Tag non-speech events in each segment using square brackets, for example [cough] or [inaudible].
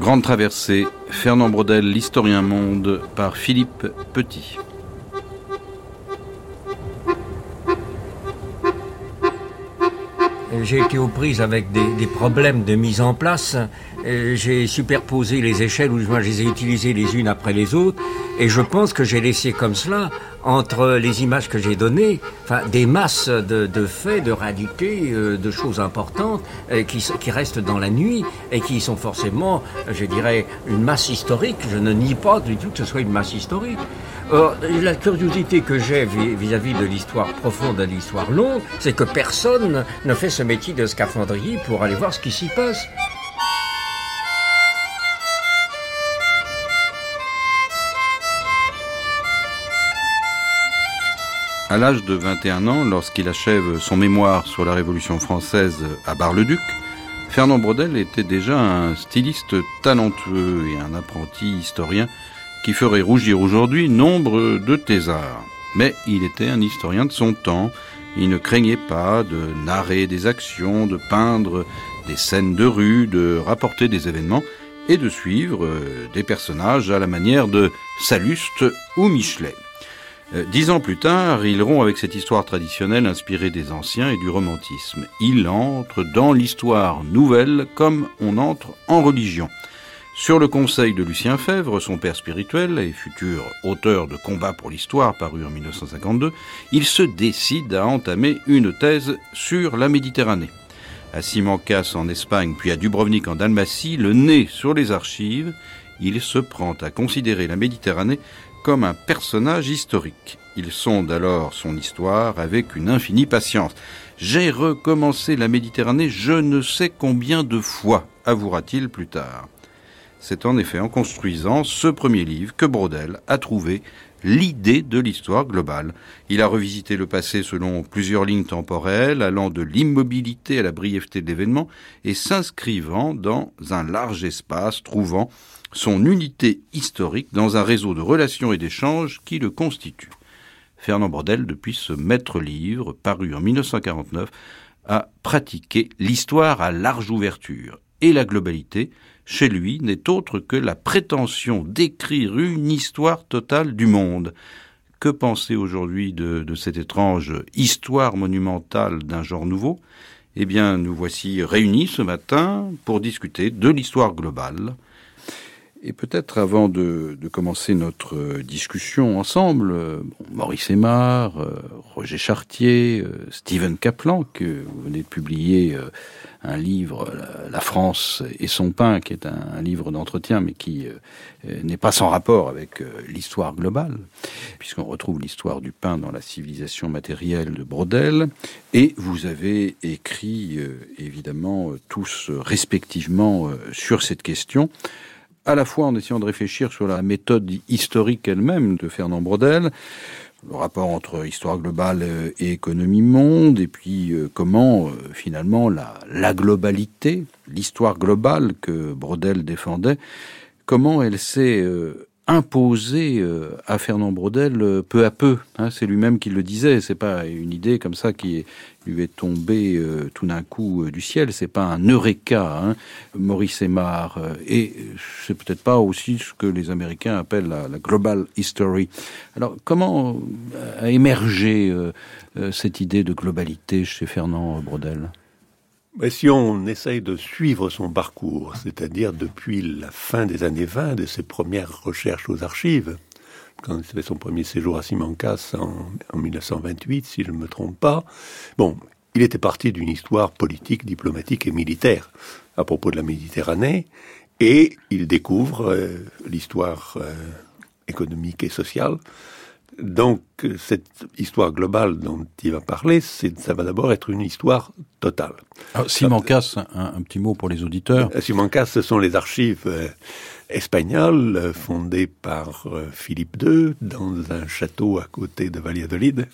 Grande traversée, Fernand Brodel, l'historien monde, par Philippe Petit. J'ai été aux prises avec des, problèmes de mise en place. J'ai superposé les échelles, ou je les ai utilisées les unes après les autres. Et je pense que j'ai laissé comme cela, entre les images que j'ai données, enfin, des masses de, faits, de réalités, euh, de choses importantes euh, qui restent dans la nuit et qui sont forcément, je dirais, une masse historique. Je ne nie pas du tout que ce soit une masse historique. Or, la curiosité que j'ai vis-à-vis de l'histoire profonde et de l'histoire longue, c'est que personne ne fait ce métier de scaphandrier pour aller voir ce qui s'y passe. À l'âge de 21 ans, lorsqu'il achève son mémoire sur la Révolution française à Bar-le-Duc, Fernand Brodel était déjà un styliste talentueux et un apprenti historien qui ferait rougir aujourd'hui nombre de thésards. Mais il était un historien de son temps, il ne craignait pas de narrer des actions, de peindre des scènes de rue, de rapporter des événements et de suivre euh, des personnages à la manière de Salluste ou Michelet. Euh, dix ans plus tard, il rompt avec cette histoire traditionnelle inspirée des anciens et du romantisme. Il entre dans l'histoire nouvelle comme on entre en religion. Sur le conseil de Lucien Fèvre, son père spirituel et futur auteur de Combat pour l'histoire paru en 1952, il se décide à entamer une thèse sur la Méditerranée. À Simancas en Espagne, puis à Dubrovnik en Dalmatie, le nez sur les archives, il se prend à considérer la Méditerranée comme un personnage historique. Il sonde alors son histoire avec une infinie patience. J'ai recommencé la Méditerranée je ne sais combien de fois, avouera-t-il plus tard. C'est en effet en construisant ce premier livre que Brodel a trouvé l'idée de l'histoire globale. Il a revisité le passé selon plusieurs lignes temporelles, allant de l'immobilité à la brièveté de l'événement et s'inscrivant dans un large espace, trouvant son unité historique dans un réseau de relations et d'échanges qui le constitue. Fernand Brodel, depuis ce maître livre, paru en 1949, a pratiqué l'histoire à large ouverture et la globalité, chez lui, n'est autre que la prétention d'écrire une histoire totale du monde. Que penser aujourd'hui de, cette étrange histoire monumentale d'un genre nouveau? Eh bien, nous voici réunis ce matin pour discuter de l'histoire globale. Et peut-être avant de, commencer notre discussion ensemble, Maurice Aymar, euh, Roger Chartier, euh, Stephen Kaplan, que vous venez de publier euh, un livre, La France et son pain, qui est un, livre d'entretien, mais qui euh, n'est pas sans rapport avec euh, l'histoire globale, puisqu'on retrouve l'histoire du pain dans la civilisation matérielle de Brodel. Et vous avez écrit, euh, évidemment, tous respectivement sur cette question à la fois en essayant de réfléchir sur la méthode historique elle-même de Fernand Brodel, le rapport entre histoire globale et économie monde, et puis euh, comment euh, finalement la, la globalité, l'histoire globale que Brodel défendait, comment elle s'est euh, imposé euh, à Fernand Brodel euh, peu à peu. Hein, c'est lui-même qui le disait. C'est pas une idée comme ça qui lui est tombée euh, tout d'un coup du ciel. C'est pas un eureka, hein, Maurice Aymar. et c'est peut-être pas aussi ce que les Américains appellent la, global history. Alors, comment a émergé cette idée de globalité chez Fernand Brodel si on essaye de suivre son parcours, c'est-à-dire depuis la fin des années 20, de ses premières recherches aux archives, quand il fait son premier séjour à Simancas en, 1928, si je ne me trompe pas, bon, il était parti d'une histoire politique, diplomatique et militaire à propos de la Méditerranée, et il découvre euh, l'histoire euh, économique et sociale donc, cette histoire globale dont il va parler, ça va d'abord être une histoire totale. Alors, Simancas, un, petit mot pour les auditeurs. Euh, Simancas, ce sont les archives euh, espagnoles euh, fondées par Philippe II dans un château à côté de Valladolid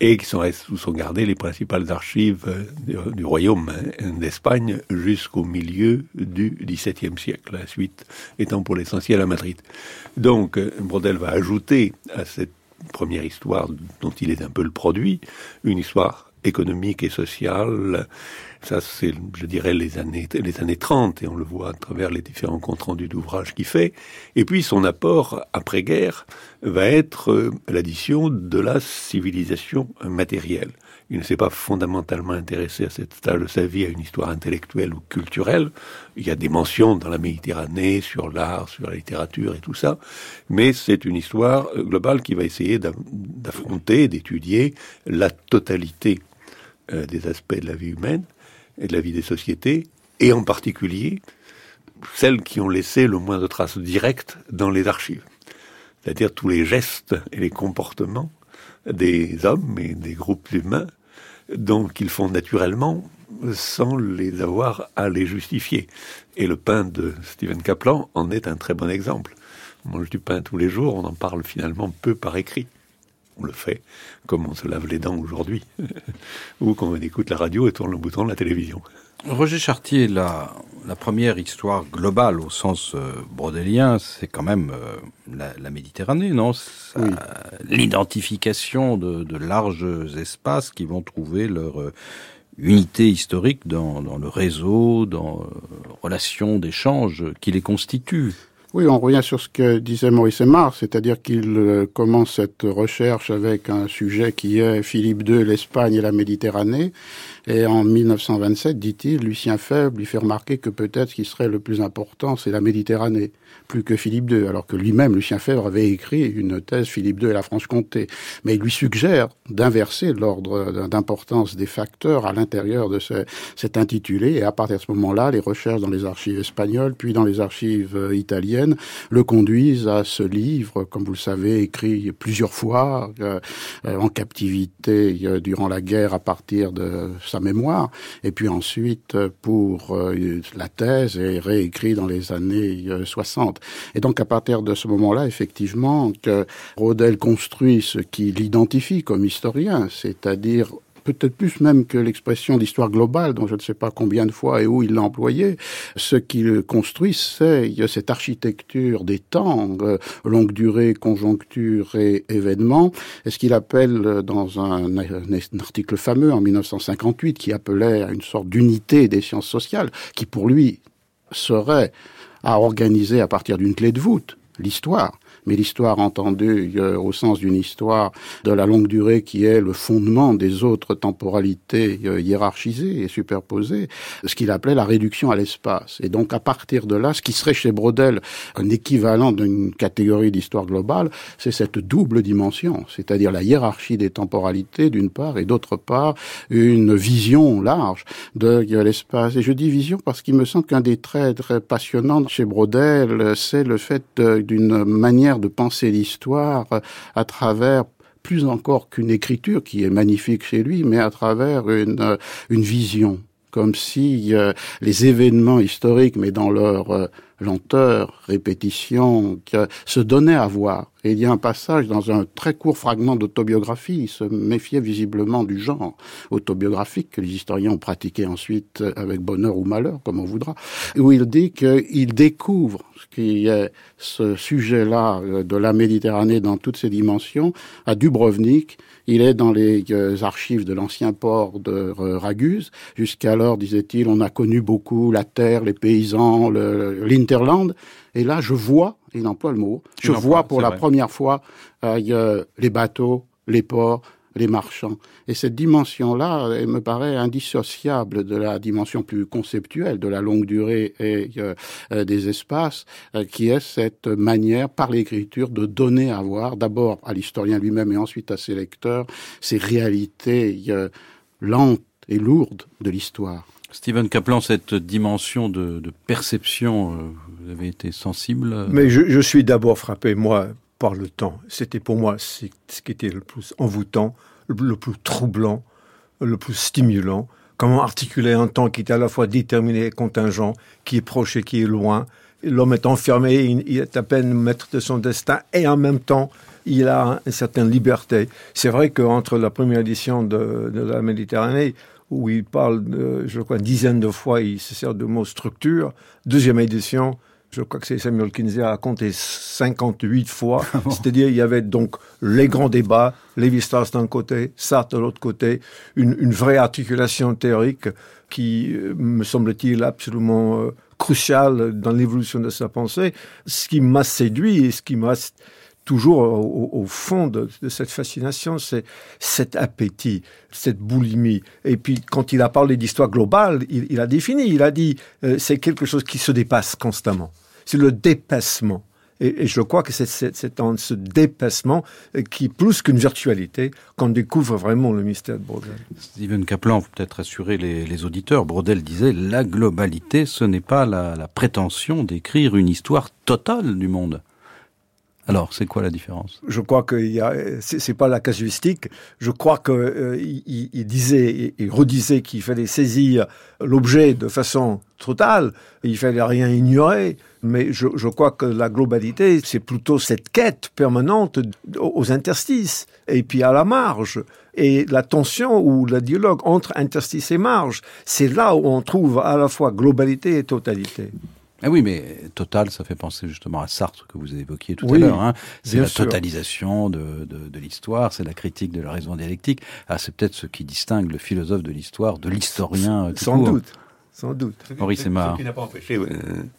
et qui sont, où sont gardées les principales archives du, royaume hein, d'Espagne jusqu'au milieu du XVIIe siècle, la suite étant pour l'essentiel à Madrid. Donc, Brodel va ajouter à cette première histoire dont il est un peu le produit, une histoire économique et social. Ça, c'est, je dirais, les années, les années 30, et on le voit à travers les différents comptes rendus d'ouvrages qu'il fait. Et puis, son apport après-guerre va être euh, l'addition de la civilisation matérielle. Il ne s'est pas fondamentalement intéressé à cette stage de sa vie à une histoire intellectuelle ou culturelle. Il y a des mentions dans la Méditerranée sur l'art, sur la littérature et tout ça, mais c'est une histoire euh, globale qui va essayer d'affronter, d'étudier la totalité euh, des aspects de la vie humaine et de la vie des sociétés, et en particulier celles qui ont laissé le moins de traces directes dans les archives. C'est-à-dire tous les gestes et les comportements des hommes et des groupes humains dont ils font naturellement sans les avoir à les justifier. Et le pain de Stephen Kaplan en est un très bon exemple. On mange du pain tous les jours, on en parle finalement peu par écrit on le fait comme on se lave les dents aujourd'hui, [laughs] ou quand on écoute la radio et tourne le bouton de la télévision. Roger Chartier, la, première histoire globale au sens euh, brodélien, c'est quand même euh, la, Méditerranée, non? L'identification de, larges espaces qui vont trouver leur euh, unité historique dans, dans, le réseau, dans relations d'échange qui les constituent. Oui, on revient sur ce que disait Maurice Aymar, c'est-à-dire qu'il euh, commence cette recherche avec un sujet qui est Philippe II, l'Espagne et la Méditerranée. Et en 1927, dit-il, Lucien Faible lui fait remarquer que peut-être ce qui serait le plus important, c'est la Méditerranée plus que Philippe II, alors que lui-même, Lucien Fèvre, avait écrit une thèse Philippe II et la Franche-Comté. Mais il lui suggère d'inverser l'ordre d'importance des facteurs à l'intérieur de ce, cet intitulé, et à partir de ce moment-là, les recherches dans les archives espagnoles, puis dans les archives euh, italiennes, le conduisent à ce livre, comme vous le savez, écrit plusieurs fois, euh, euh, en captivité durant la guerre à partir de mémoire, et puis ensuite pour la thèse, et réécrit dans les années 60. Et donc à partir de ce moment-là, effectivement, que Rodel construit ce qui l'identifie comme historien, c'est-à-dire peut-être plus même que l'expression d'histoire globale, dont je ne sais pas combien de fois et où il l'a employé, ce qu'il construit, c'est cette architecture des temps, euh, longue durée, conjoncture et événement, et ce qu'il appelle dans un, un, article fameux en 1958, qui appelait à une sorte d'unité des sciences sociales, qui pour lui serait à organiser à partir d'une clé de voûte l'histoire mais l'histoire entendue au sens d'une histoire de la longue durée qui est le fondement des autres temporalités euh, hiérarchisées et superposées, ce qu'il appelait la réduction à l'espace. Et donc à partir de là, ce qui serait chez Brodel un équivalent d'une catégorie d'histoire globale, c'est cette double dimension, c'est-à-dire la hiérarchie des temporalités d'une part et d'autre part une vision large de l'espace. Et je dis vision parce qu'il me semble qu'un des traits très passionnants chez Brodel, c'est le fait d'une manière de penser l'histoire à travers plus encore qu'une écriture qui est magnifique chez lui, mais à travers une, une vision, comme si euh, les événements historiques, mais dans leur euh, lenteur, répétition, se donnait à voir. Et il y a un passage dans un très court fragment d'autobiographie, il se méfiait visiblement du genre autobiographique que les historiens ont pratiqué ensuite avec bonheur ou malheur, comme on voudra, où il dit qu'il découvre ce qui est ce sujet-là de la Méditerranée dans toutes ses dimensions à Dubrovnik, il est dans les euh, archives de l'ancien port de Raguse. Jusqu'alors, disait-il, on a connu beaucoup la terre, les paysans, l'Interland. Et là, je vois, il emploie le mot, je vois pour la première fois euh, les bateaux, les ports, les marchands. Et cette dimension-là, elle me paraît indissociable de la dimension plus conceptuelle de la longue durée et euh, euh, des espaces, euh, qui est cette manière, par l'écriture, de donner à voir, d'abord à l'historien lui-même et ensuite à ses lecteurs, ces réalités lentes et lourdes de l'histoire. Stephen Kaplan, cette dimension de, perception, vous avez été sensible Mais je, je suis d'abord frappé, moi, par le temps. C'était pour moi ce qui était le plus envoûtant, le plus troublant, le plus stimulant. Comment articuler un temps qui est à la fois déterminé et contingent, qui est proche et qui est loin. L'homme est enfermé, il est à peine maître de son destin et en même temps, il a une certaine liberté. C'est vrai qu'entre la première édition de, la Méditerranée, où il parle, je crois, une dizaine de fois, il se sert de mots structure, deuxième édition, je crois que c'est Samuel Kinsey a compté 58 fois. [laughs] C'est-à-dire, il y avait donc les grands débats, Lévi-Strauss d'un côté, Sartre de l'autre côté, une, une, vraie articulation théorique qui, euh, me semble-t-il, absolument euh, cruciale dans l'évolution de sa pensée. Ce qui m'a séduit et ce qui m'a toujours au, fond de, cette fascination, c'est cet appétit, cette boulimie. Et puis, quand il a parlé d'histoire globale, il, a défini, il a dit, euh, c'est quelque chose qui se dépasse constamment. C'est le dépassement. Et, je crois que c'est en ce dépassement euh, qui, plus qu'une virtualité, qu'on découvre vraiment le mystère de Brodel. Steven Kaplan, peut-être assurer les, auditeurs, Brodel disait la globalité, ce n'est pas la prétention d'écrire une histoire totale du monde. Alors, c'est quoi la différence? Je crois que c'est, pas la casuistique. Je crois que euh, il, disait, il redisait qu'il fallait saisir l'objet de façon totale. Il fallait rien ignorer. Mais je, je crois que la globalité, c'est plutôt cette quête permanente aux interstices et puis à la marge. Et la tension ou le dialogue entre interstices et marge, c'est là où on trouve à la fois globalité et totalité. Ah oui, mais total, ça fait penser justement à Sartre que vous évoquiez tout à l'heure. Hein. C'est la totalisation de, de, de l'histoire, c'est la critique de la raison dialectique. Ah, c'est peut-être ce qui distingue le philosophe de l'histoire de l'historien. Sans doute. Sans doute. Maurice Ce qui n'a pas empêché euh,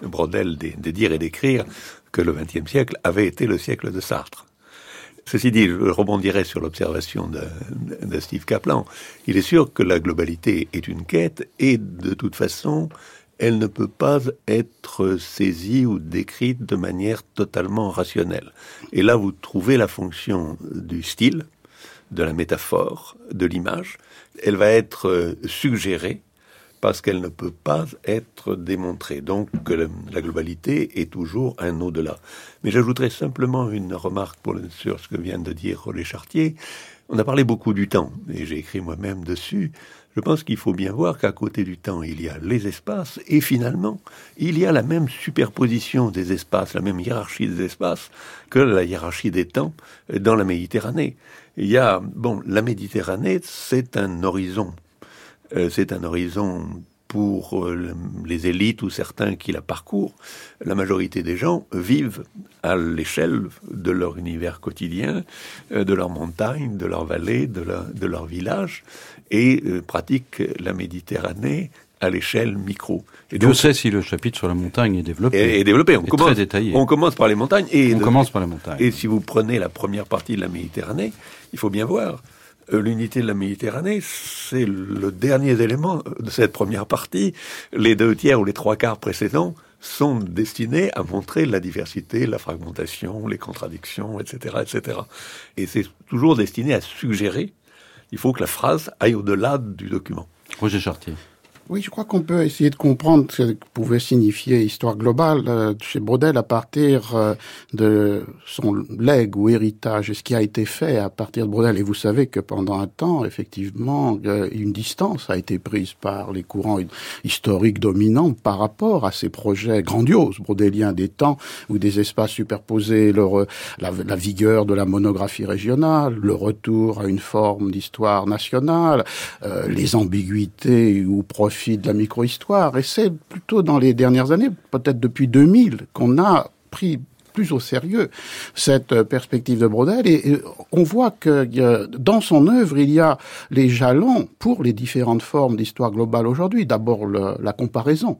Brodel de, de, dire et d'écrire que le XXe siècle avait été le siècle de Sartre. Ceci dit, je rebondirai sur l'observation de, de, Steve Kaplan. Il est sûr que la globalité est une quête et de toute façon, elle ne peut pas être saisie ou décrite de manière totalement rationnelle. Et là, vous trouvez la fonction du style, de la métaphore, de l'image. Elle va être euh, suggérée parce qu'elle ne peut pas être démontrée. Donc la globalité est toujours un au-delà. Mais j'ajouterai simplement une remarque pour, sur ce que vient de dire Rollet Chartier. On a parlé beaucoup du temps, et j'ai écrit moi-même dessus. Je pense qu'il faut bien voir qu'à côté du temps, il y a les espaces, et finalement, il y a la même superposition des espaces, la même hiérarchie des espaces que la hiérarchie des temps dans la Méditerranée. Il y a, bon, la Méditerranée, c'est un horizon. Euh, c'est un horizon pour euh, les élites ou certains qui la parcourent, la majorité des gens vivent à l'échelle de leur univers quotidien, euh, de leur montagne, de leur vallée, de, de leur village, et euh, pratiquent la Méditerranée à l'échelle micro. Et Dieu sait si le chapitre sur la montagne est développé. Est, développé. On commence, très détaillé. On commence par les montagnes. Et on commence par les montagnes. Et si vous prenez la première partie de la Méditerranée, il faut bien voir euh, l'unité de la Méditerranée, c'est le dernier élément de cette première partie. Les deux tiers ou les trois quarts précédents sont destinés à montrer la diversité, la fragmentation, les contradictions, etc., etc. Et c'est toujours destiné à suggérer. Il faut que la phrase aille au-delà du document. Roger Chartier. Oui, je crois qu'on peut essayer de comprendre ce que pouvait signifier histoire globale euh, chez Brodel à partir euh, de son legs ou héritage, ce qui a été fait à partir de Brodel. Et vous savez que pendant un temps, effectivement, euh, une distance a été prise par les courants historiques dominants par rapport à ces projets grandioses brodéliens des temps où des espaces superposés, la, la, vigueur de la monographie régionale, le retour à une forme d'histoire nationale, les ambiguïtés ou profils de la micro-histoire. Et c'est plutôt dans les dernières années, peut-être depuis 2000, qu'on a pris plus au sérieux cette perspective de Brodel et, on voit que dans son œuvre il y a les jalons pour les différentes formes d'histoire globale aujourd'hui. D'abord la comparaison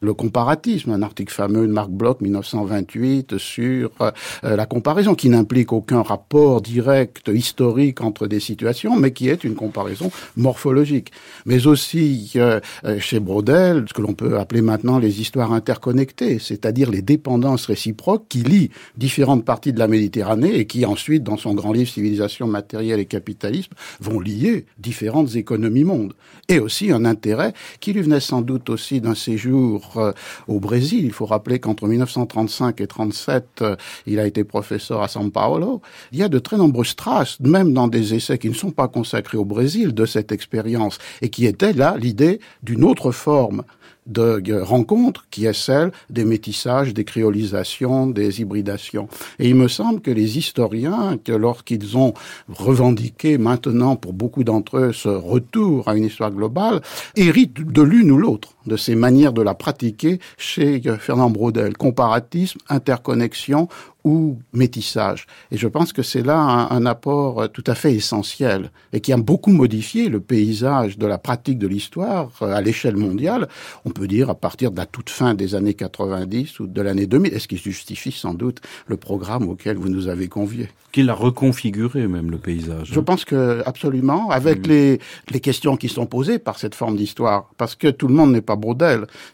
le comparatisme, un article fameux de Marc Bloch 1928 sur euh, la comparaison qui n'implique aucun rapport direct historique entre des situations, mais qui est une comparaison morphologique. Mais aussi euh, chez Brodel, ce que l'on peut appeler maintenant les histoires interconnectées, c'est-à-dire les dépendances réciproques qui lient différentes parties de la Méditerranée et qui ensuite, dans son grand livre Civilisation matérielle et capitalisme, vont lier différentes économies mondes. Et aussi un intérêt qui lui venait sans doute aussi d'un séjour euh, au Brésil. Il faut rappeler qu'entre 1935 et 37, euh, il a été professeur à São Paulo. Il y a de très nombreuses traces, même dans des essais qui ne sont pas consacrés au Brésil, de cette expérience et qui était là l'idée d'une autre forme de rencontre qui est celle des métissages, des créolisations, des hybridations. Et il me semble que les historiens, que lorsqu'ils ont revendiqué maintenant pour beaucoup d'entre eux ce retour à une histoire globale, héritent de l'une ou l'autre de ces manières de la pratiquer chez Fernand Braudel. Comparatisme, interconnexion, ou métissage. Et je pense que c'est là un, apport tout à fait essentiel et qui a beaucoup modifié le paysage de la pratique de l'histoire euh, à l'échelle mondiale. On peut dire à partir de la toute fin des années 90 ou de l'année 2000, est ce qui justifie sans doute le programme auquel vous nous avez conviés? Qu'il a reconfiguré même le paysage. Je pense que absolument, avec les, les questions qui sont posées par cette forme d'histoire, parce que tout le monde n'est pas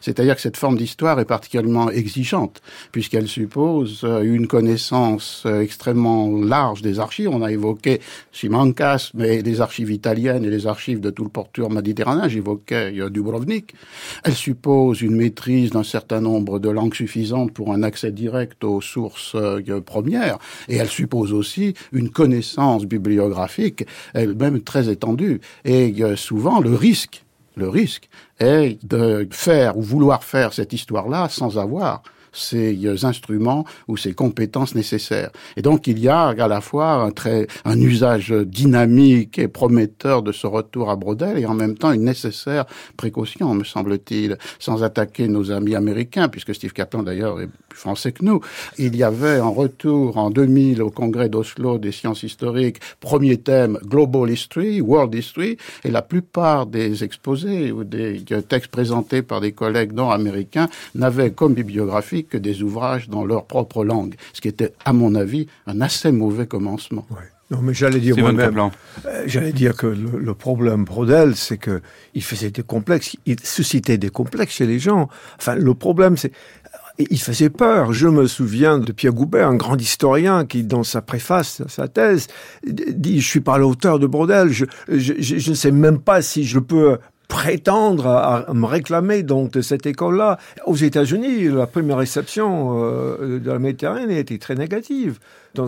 C'est-à-dire que cette forme d'histoire est particulièrement exigeante puisqu'elle suppose euh, une connaissance euh, extrêmement large des archives. On a évoqué Simancas, mais les archives italiennes et les archives de tout le porteur méditerranéen, j'évoquais euh, Dubrovnik. Elle suppose une maîtrise d'un certain nombre de langues suffisantes pour un accès direct aux sources premières, et elle suppose aussi une connaissance bibliographique elle-même très étendue. Et souvent, le risque le risque est de faire ou vouloir faire cette histoire-là sans avoir ces instruments ou ces compétences nécessaires. Et donc il y a à la fois un, très, un usage dynamique et prometteur de ce retour à Brodel et en même temps une nécessaire précaution, me semble-t-il, sans attaquer nos amis américains, puisque Steve Kaplan d'ailleurs est plus français que nous. Il y avait un retour en 2000 au congrès d'Oslo des sciences historiques, premier thème Global History, World History, et la plupart des exposés ou des textes présentés par des collègues nord-américains n'avaient comme bibliographie que des ouvrages dans leur propre langue, ce qui était, à mon avis, un assez mauvais commencement. Non, mais j'allais dire moi-même, euh, j'allais dire que le, problème Brodel, c'est que il faisait des complexes, il suscitait des complexes chez les gens. Enfin, le problème, c'est il faisait peur. Je me souviens de Pierre Goubert, un grand historien, qui, dans sa préface, sa thèse, dit, je suis pas l'auteur de Brodel, je, je, je, ne sais même pas si je peux prétendre à, me réclamer donc de cette école-là. Aux États-Unis, la première réception euh, de la Méditerranée était très négative. Dans,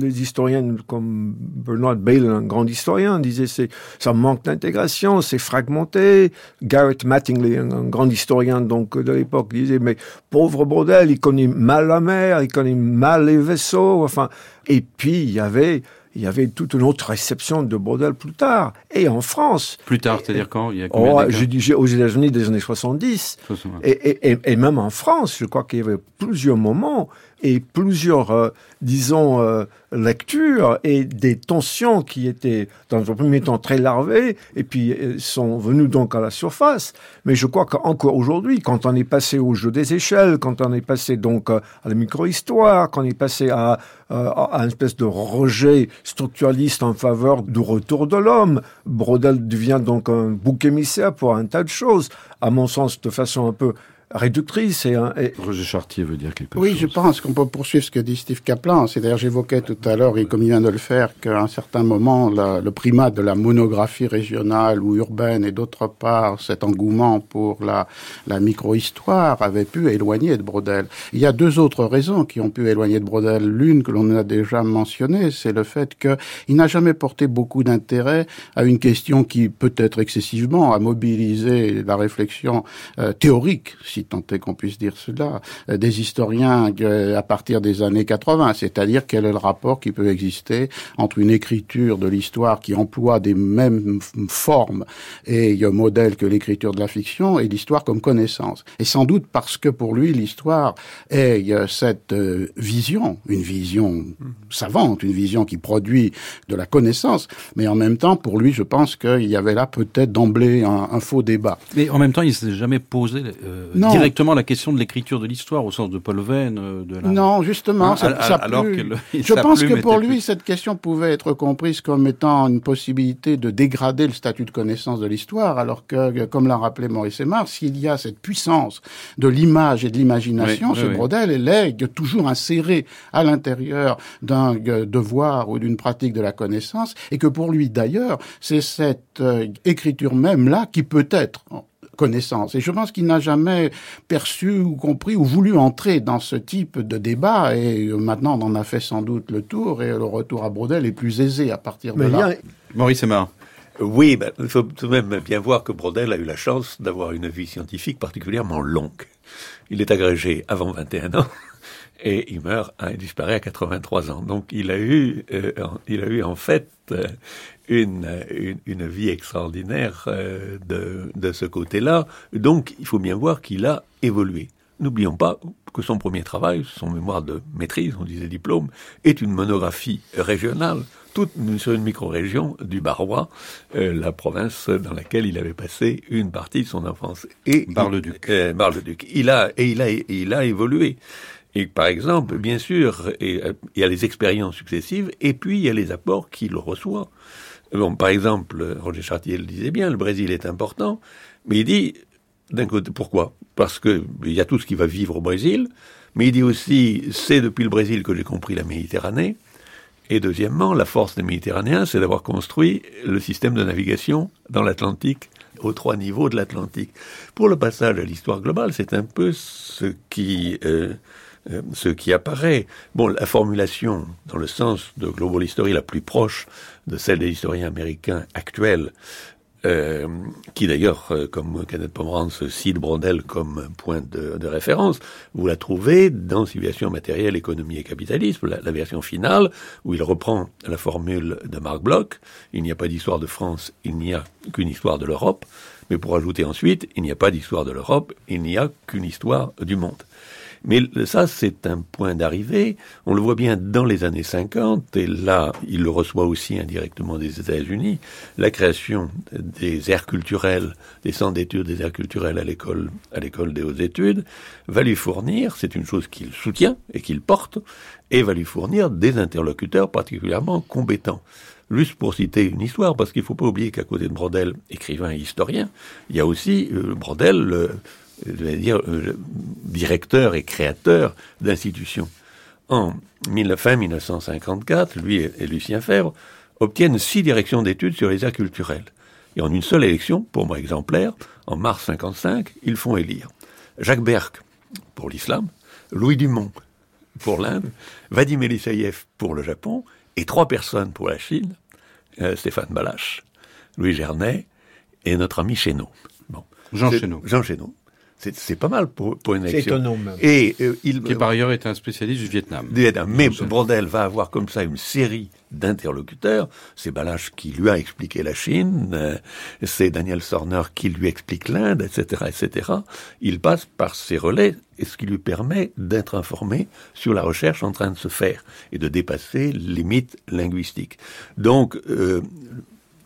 les historiens comme Bernard Bale, un grand historien, disait c'est ça manque d'intégration, c'est fragmenté. Garrett Mattingly, un, grand historien donc de l'époque, disait mais pauvre bordel, il connaît mal la mer, il connaît mal les vaisseaux. Enfin, et puis il y avait il y avait toute une autre réception de Brodel plus tard. Et en France. Plus tard, c'est-à-dire quand? Il y a oh, J'ai dit aux États-Unis des années 70. Et, et, et, même en France, je crois qu'il y avait plusieurs moments et plusieurs, euh, disons, euh, lectures et des tensions qui étaient dans un premier temps très larvées et puis euh, sont venues donc à la surface. Mais je crois qu'encore aujourd'hui, quand on est passé au jeu des échelles, quand on est passé donc à la micro-histoire, quand on est passé à, à une espèce de rejet structuraliste en faveur du retour de l'homme, Brodel devient donc un bouc émissaire pour un tas de choses, à mon sens de façon un peu réductrice. Et, et... Roger Chartier veut dire quelque oui, chose. Oui, je pense qu'on peut poursuivre ce que dit Steve Kaplan. C'est-à-dire, j'évoquais tout à l'heure, et comme il vient de le faire, qu'à un certain moment, la, le primat de la monographie régionale ou urbaine et d'autre part, cet engouement pour la, la micro-histoire avait pu éloigner de Brodel. Il y a deux autres raisons qui ont pu éloigner de Brodel. L'une que l'on a déjà mentionnée, c'est le fait qu'il n'a jamais porté beaucoup d'intérêt à une question qui, peut-être excessivement, a mobilisé la réflexion euh, théorique, si tant est qu'on puisse dire cela, euh, des historiens euh, à partir des années 80, c'est-à-dire quel est le rapport qui peut exister entre une écriture de l'histoire qui emploie des mêmes formes et modèles que l'écriture de la fiction et l'histoire comme connaissance. Et sans doute parce que pour lui, l'histoire est cette euh, vision, une vision savante, une vision qui produit de la connaissance, mais en même temps, pour lui, je pense qu'il y avait là peut-être d'emblée un, faux débat. Mais en même temps, il s'est jamais posé non, directement la question de l'écriture de l'histoire au sens de Paul Venn. Euh, de la... Non, justement, ça, alors [laughs] Je pense que pour lui, cette question pouvait être comprise comme étant une possibilité de dégrader le statut de connaissance de l'histoire, alors que, comme l'a rappelé Maurice Aymar, s'il y a cette puissance de l'image et de l'imagination, ce Brodel est toujours inséré à l'intérieur d'un euh, devoir ou d'une pratique de la connaissance, et que pour lui d'ailleurs, c'est cette euh, écriture même là qui peut être connaissance. Et je pense qu'il n'a jamais perçu ou compris ou voulu entrer dans ce type de débat. Et maintenant, on en a fait sans doute le tour. Et le retour à Brodel est plus aisé à partir de là. Maurice Aymar. Oui, ben, il faut tout de même bien voir que Brodel a eu la chance d'avoir une vie scientifique particulièrement longue. Il est agrégé avant 21 ans et il meurt, il disparaît à 83 ans. Donc il a eu, euh, il a eu en fait euh, une, une, vie extraordinaire euh, de, de ce côté-là. Donc il faut bien voir qu'il a évolué. N'oublions pas que son premier travail, son mémoire de maîtrise, on disait diplôme, est une monographie régionale, toute sur une micro-région du Barrois, la province dans laquelle il avait passé une partie de son enfance. Et Bar-le-Duc. Bar-le-Duc. Il a et il a il a évolué. Et par exemple, bien sûr, il y a les expériences successives, et puis il y a les apports qu'il reçoit. Bon, par exemple, Roger Chartier le disait bien, le Brésil est important, mais il dit, d'un côté, pourquoi? Parce qu'il y a tout ce qui va vivre au Brésil, mais il dit aussi, c'est depuis le Brésil que j'ai compris la Méditerranée, et deuxièmement, la force des Méditerranéens, c'est d'avoir construit le système de navigation dans l'Atlantique, aux trois niveaux de l'Atlantique. Pour le passage à l'histoire globale, c'est un peu ce qui... Euh, euh, ce qui apparaît. Bon, la formulation, dans le sens de Global History la plus proche de celle des historiens américains actuels, euh, qui d'ailleurs, euh, comme Kenneth Pomerantz cite Brodel comme point de, de, référence, vous la trouvez dans Civilisation matérielle, économie et capitalisme, la, la, version finale, où il reprend la formule de Marc Bloch, il n'y a pas d'histoire de France, il n'y a qu'une histoire de l'Europe, mais pour ajouter ensuite, il n'y a pas d'histoire de l'Europe, il n'y a qu'une histoire du monde. Mais ça, c'est un point d'arrivée. On le voit bien dans les années 50, et là, il le reçoit aussi indirectement des États-Unis, la création des aires culturelles, des centres d'études des aires culturelles à l'école, à l'école des hautes études, va lui fournir, c'est une chose qu'il soutient et qu'il porte, et va lui fournir des interlocuteurs particulièrement compétents. Juste pour citer une histoire, parce qu'il ne faut pas oublier qu'à côté de Brodel, écrivain et historien, il y a aussi euh, Brodel, dire, euh, directeur et créateur d'institutions. En fin 1954, lui et Lucien Fèvre obtiennent six directions d'études sur les arts culturels. Et en une seule élection, pour moi exemplaire, en mars 55, ils font élire Jacques Berck pour l'islam, Louis Dumont pour l'Inde, Vadim Elisaïev pour le Japon, et trois personnes pour la Chine, euh, Stéphane Balache, Louis Gernet et notre ami Chénaud. Bon. Jean Chénaud. Jean Chénaud. C'est pas mal pour, pour une élection. C'est étonnant. Et euh, il qui par ailleurs est un spécialiste du Vietnam. Du Vietnam. Mais Brodel va avoir comme ça une série d'interlocuteurs. C'est Balache qui lui a expliqué la Chine, euh, c'est Daniel Sorner qui lui explique l'Inde, etc., etc. Il passe par ces relais, et ce qui lui permet d'être informé sur la recherche en train de se faire et de dépasser les limites linguistiques. Donc, euh,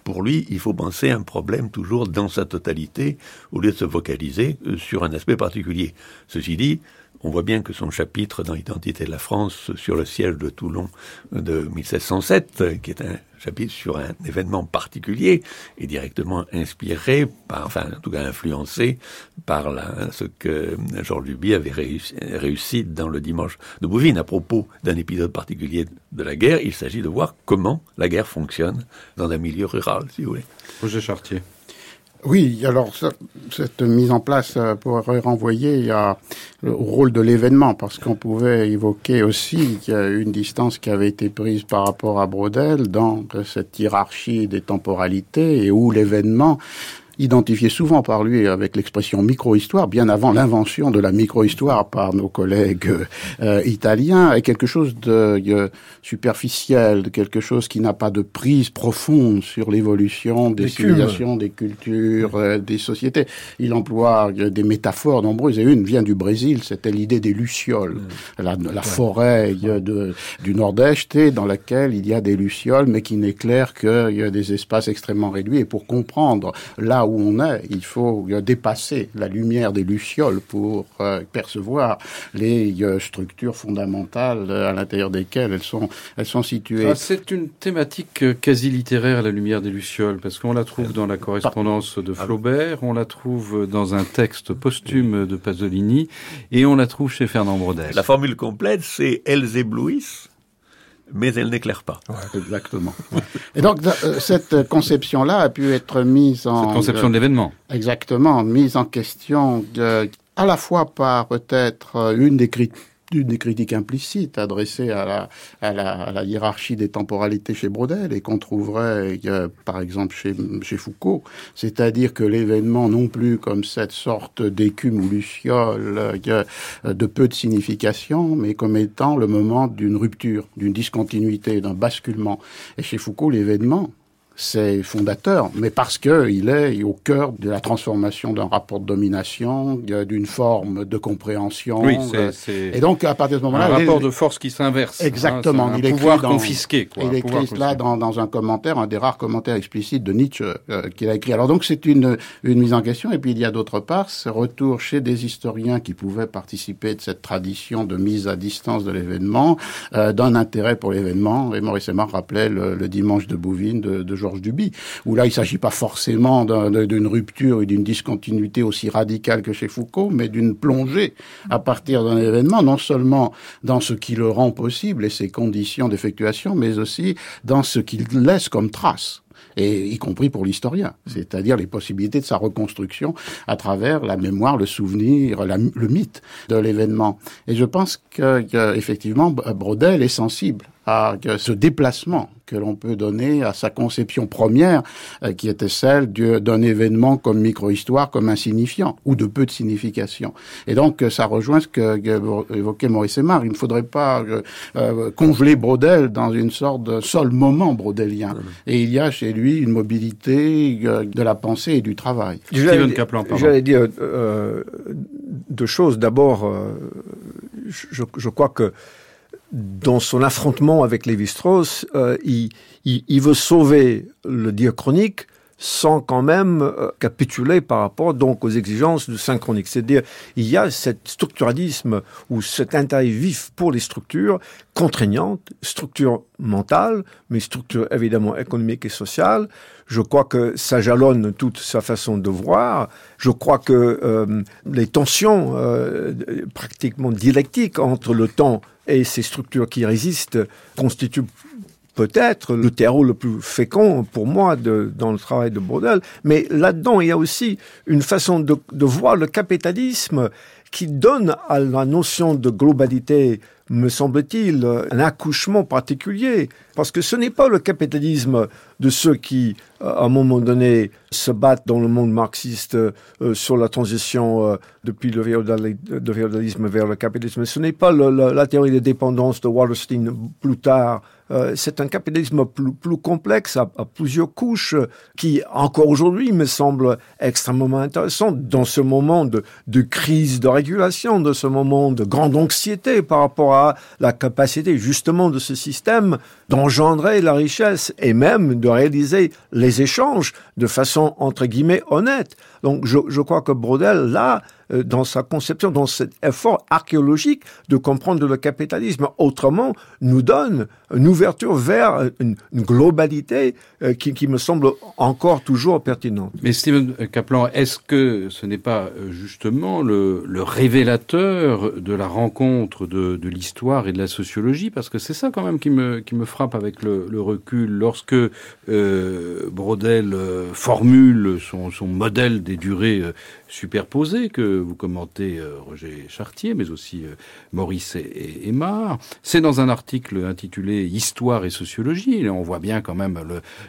pour lui, il faut penser un problème toujours dans sa totalité, au lieu de se focaliser euh, sur un aspect particulier. Ceci dit, on voit bien que son chapitre dans l'identité de la France sur le siège de Toulon de 1607, qui est un chapitre sur un événement particulier, est directement inspiré, par, enfin en tout cas influencé par ce que Georges Duby avait réussi, réussi, dans le dimanche de Bouvines à propos d'un épisode particulier de la guerre. Il s'agit de voir comment la guerre fonctionne dans un milieu rural, si vous voulez. Roger Chartier. Oui, alors cette mise en place euh, pourrait renvoyer au rôle de l'événement, parce qu'on pouvait évoquer aussi une distance qui avait été prise par rapport à Brodel dans cette hiérarchie des temporalités et où l'événement identifié souvent par lui avec l'expression micro-histoire, bien avant l'invention de la micro-histoire par nos collègues euh, italiens, est quelque chose de euh, superficiel, de quelque chose qui n'a pas de prise profonde sur l'évolution des, civilisations, des cultures, euh, des sociétés. Il emploie des métaphores nombreuses, et une vient du Brésil, c'était l'idée des lucioles, la, la forêt de, du nord-est, dans laquelle il y a des lucioles, mais qui n'éclairent que des espaces extrêmement réduits. Et pour comprendre là où on est, il faut euh, dépasser la lumière des lucioles pour euh, percevoir les euh, structures fondamentales à l'intérieur desquelles elles sont, elles sont situées. Ah, c'est une thématique quasi littéraire, la lumière des lucioles, parce qu'on la trouve dans la correspondance de Flaubert, on la trouve dans un texte posthume de Pasolini, et on la trouve chez Fernand Brodel. La formule complète, c'est elles éblouissent mais elle n'éclaire pas. [laughs] exactement. Et donc, euh, cette conception-là a pu être mise en... Cette conception de l'événement. Exactement, mise en question de, à la fois par peut-être une des des critiques implicites adressées à la, à la, à la hiérarchie des temporalités chez Brodel et qu'on trouverait, euh, par exemple, chez, chez Foucault. C'est-à-dire que l'événement, non plus comme cette sorte d'écume ou luciole euh, de peu de signification, mais comme étant le moment d'une rupture, d'une discontinuité, d'un basculement. Et chez Foucault, l'événement, c'est fondateur, mais parce qu'il est au cœur de la transformation d'un rapport de domination, d'une forme de compréhension. Oui, c'est, et donc à partir de ce moment-là, un rapport de force qui s'inverse. Hein, Exactement. il pouvoir écrit confisqué. Quoi, il écrit cela dans, dans, un commentaire, un des rares commentaires explicites de Nietzsche euh, qu'il a écrit. Alors donc c'est une, une mise en question, et puis il y a d'autre part ce retour chez des historiens qui pouvaient participer de cette tradition de mise à distance de l'événement, euh, d'un intérêt pour l'événement. Et Maurice Aymar rappelait le, le dimanche de Bouvines de, de Georges où là il ne s'agit pas forcément d'une rupture et d'une discontinuité aussi radicale que chez Foucault, mais d'une plongée à partir d'un événement, non seulement dans ce qui le rend possible et ses conditions d'effectuation, mais aussi dans ce qu'il laisse comme trace et y compris pour l'historien, c'est-à-dire les possibilités de sa reconstruction à travers la mémoire, le souvenir, le mythe de l'événement. Et je pense que effectivement Brodel est sensible à ce déplacement que l'on peut donner à sa conception première, euh, qui était celle d'un événement comme micro-histoire, comme insignifiant, ou de peu de signification. Et donc, euh, ça rejoint ce que, évoquait Maurice Aymar. Il ne faudrait pas euh, congeler Brodel dans une sorte de seul moment brodelien. Et il y a chez lui une mobilité de la pensée et du travail. J'allais dire deux choses. D'abord, je, je, crois que dans son affrontement avec Lévi-Strauss, euh, il, veut sauver le diachronique sans quand même euh, capituler par rapport donc aux exigences du synchronique. C'est-à-dire, il y a cet structuralisme ou cet intérêt vif pour les structures contraignantes, structures mentales, mais structures évidemment économiques et sociales. Je crois que ça jalonne toute sa façon de voir. Je crois que euh, les tensions pratiquement dialectiques entre le temps et ces structures qui résistent constituent peut-être le terreau le plus fécond pour moi dans le travail de Brodel. Mais là-dedans, il y a aussi une façon de voir le capitalisme qui donne à la notion de globalité me semble-t-il, un accouchement particulier. Parce que ce n'est pas le capitalisme de ceux qui, à un moment donné, se battent dans le monde marxiste euh, sur la transition euh, depuis le féodalisme vers le capitalisme. Ce n'est pas la théorie de dépendance de Wallerstein plus tard. Euh, c'est un capitalisme plus, plus complexe, à, plusieurs couches, qui, encore aujourd'hui, me semble extrêmement intéressant dans ce moment de, de crise de régulation, de ce moment de grande anxiété par rapport à la capacité justement de ce système d'engendrer la richesse et même de réaliser échanges de façon entre guillemets honnête. Donc je, crois que Brodel, là, dans sa conception, dans cet effort archéologique de comprendre le capitalisme autrement, nous donne une ouverture vers une, globalité euh, qui, me semble encore toujours pertinente. Mais Stephen Kaplan, est-ce que ce n'est pas euh, justement le, révélateur de la rencontre de, l'histoire et de la sociologie? Parce que c'est ça quand même qui me, frappe avec le, recul. Lorsque euh, Brodel formule son modèle des durées superposées que vous commentez euh, Roger Chartier, mais aussi euh, Maurice et, Aymar. C'est dans un article intitulé Histoire et sociologie. Et on voit bien quand même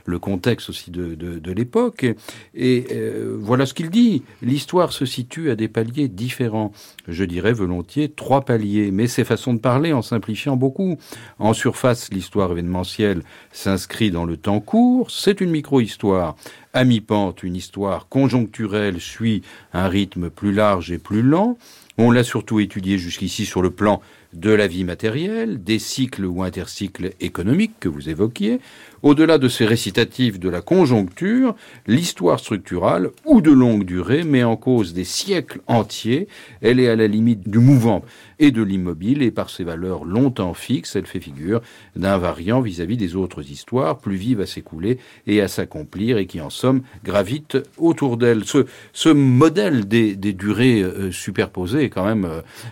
le, contexte aussi de, l'époque. Et, et euh, voilà ce qu'il dit. L'histoire se situe à des paliers différents. Je dirais volontiers trois paliers, mais c'est façon de parler en simplifiant beaucoup. En surface, l'histoire événementielle s'inscrit dans le temps court. C'est une micro-histoire à mi-pente, une histoire conjoncturelle suit un rythme plus large et plus lent. On l'a surtout étudié jusqu'ici sur le plan de la vie matérielle, des cycles ou intercycles économiques que vous évoquiez. Au-delà de ces récitatifs de la conjoncture, l'histoire structurale ou de longue durée met en cause des siècles entiers. Elle est à la limite du mouvant et de l'immobile et par ses valeurs longtemps fixes, elle fait figure d'un variant vis-à-vis des autres histoires plus vives à s'écouler et à s'accomplir et qui en somme gravitent autour d'elle. Ce, ce modèle des, des durées euh, superposées est quand même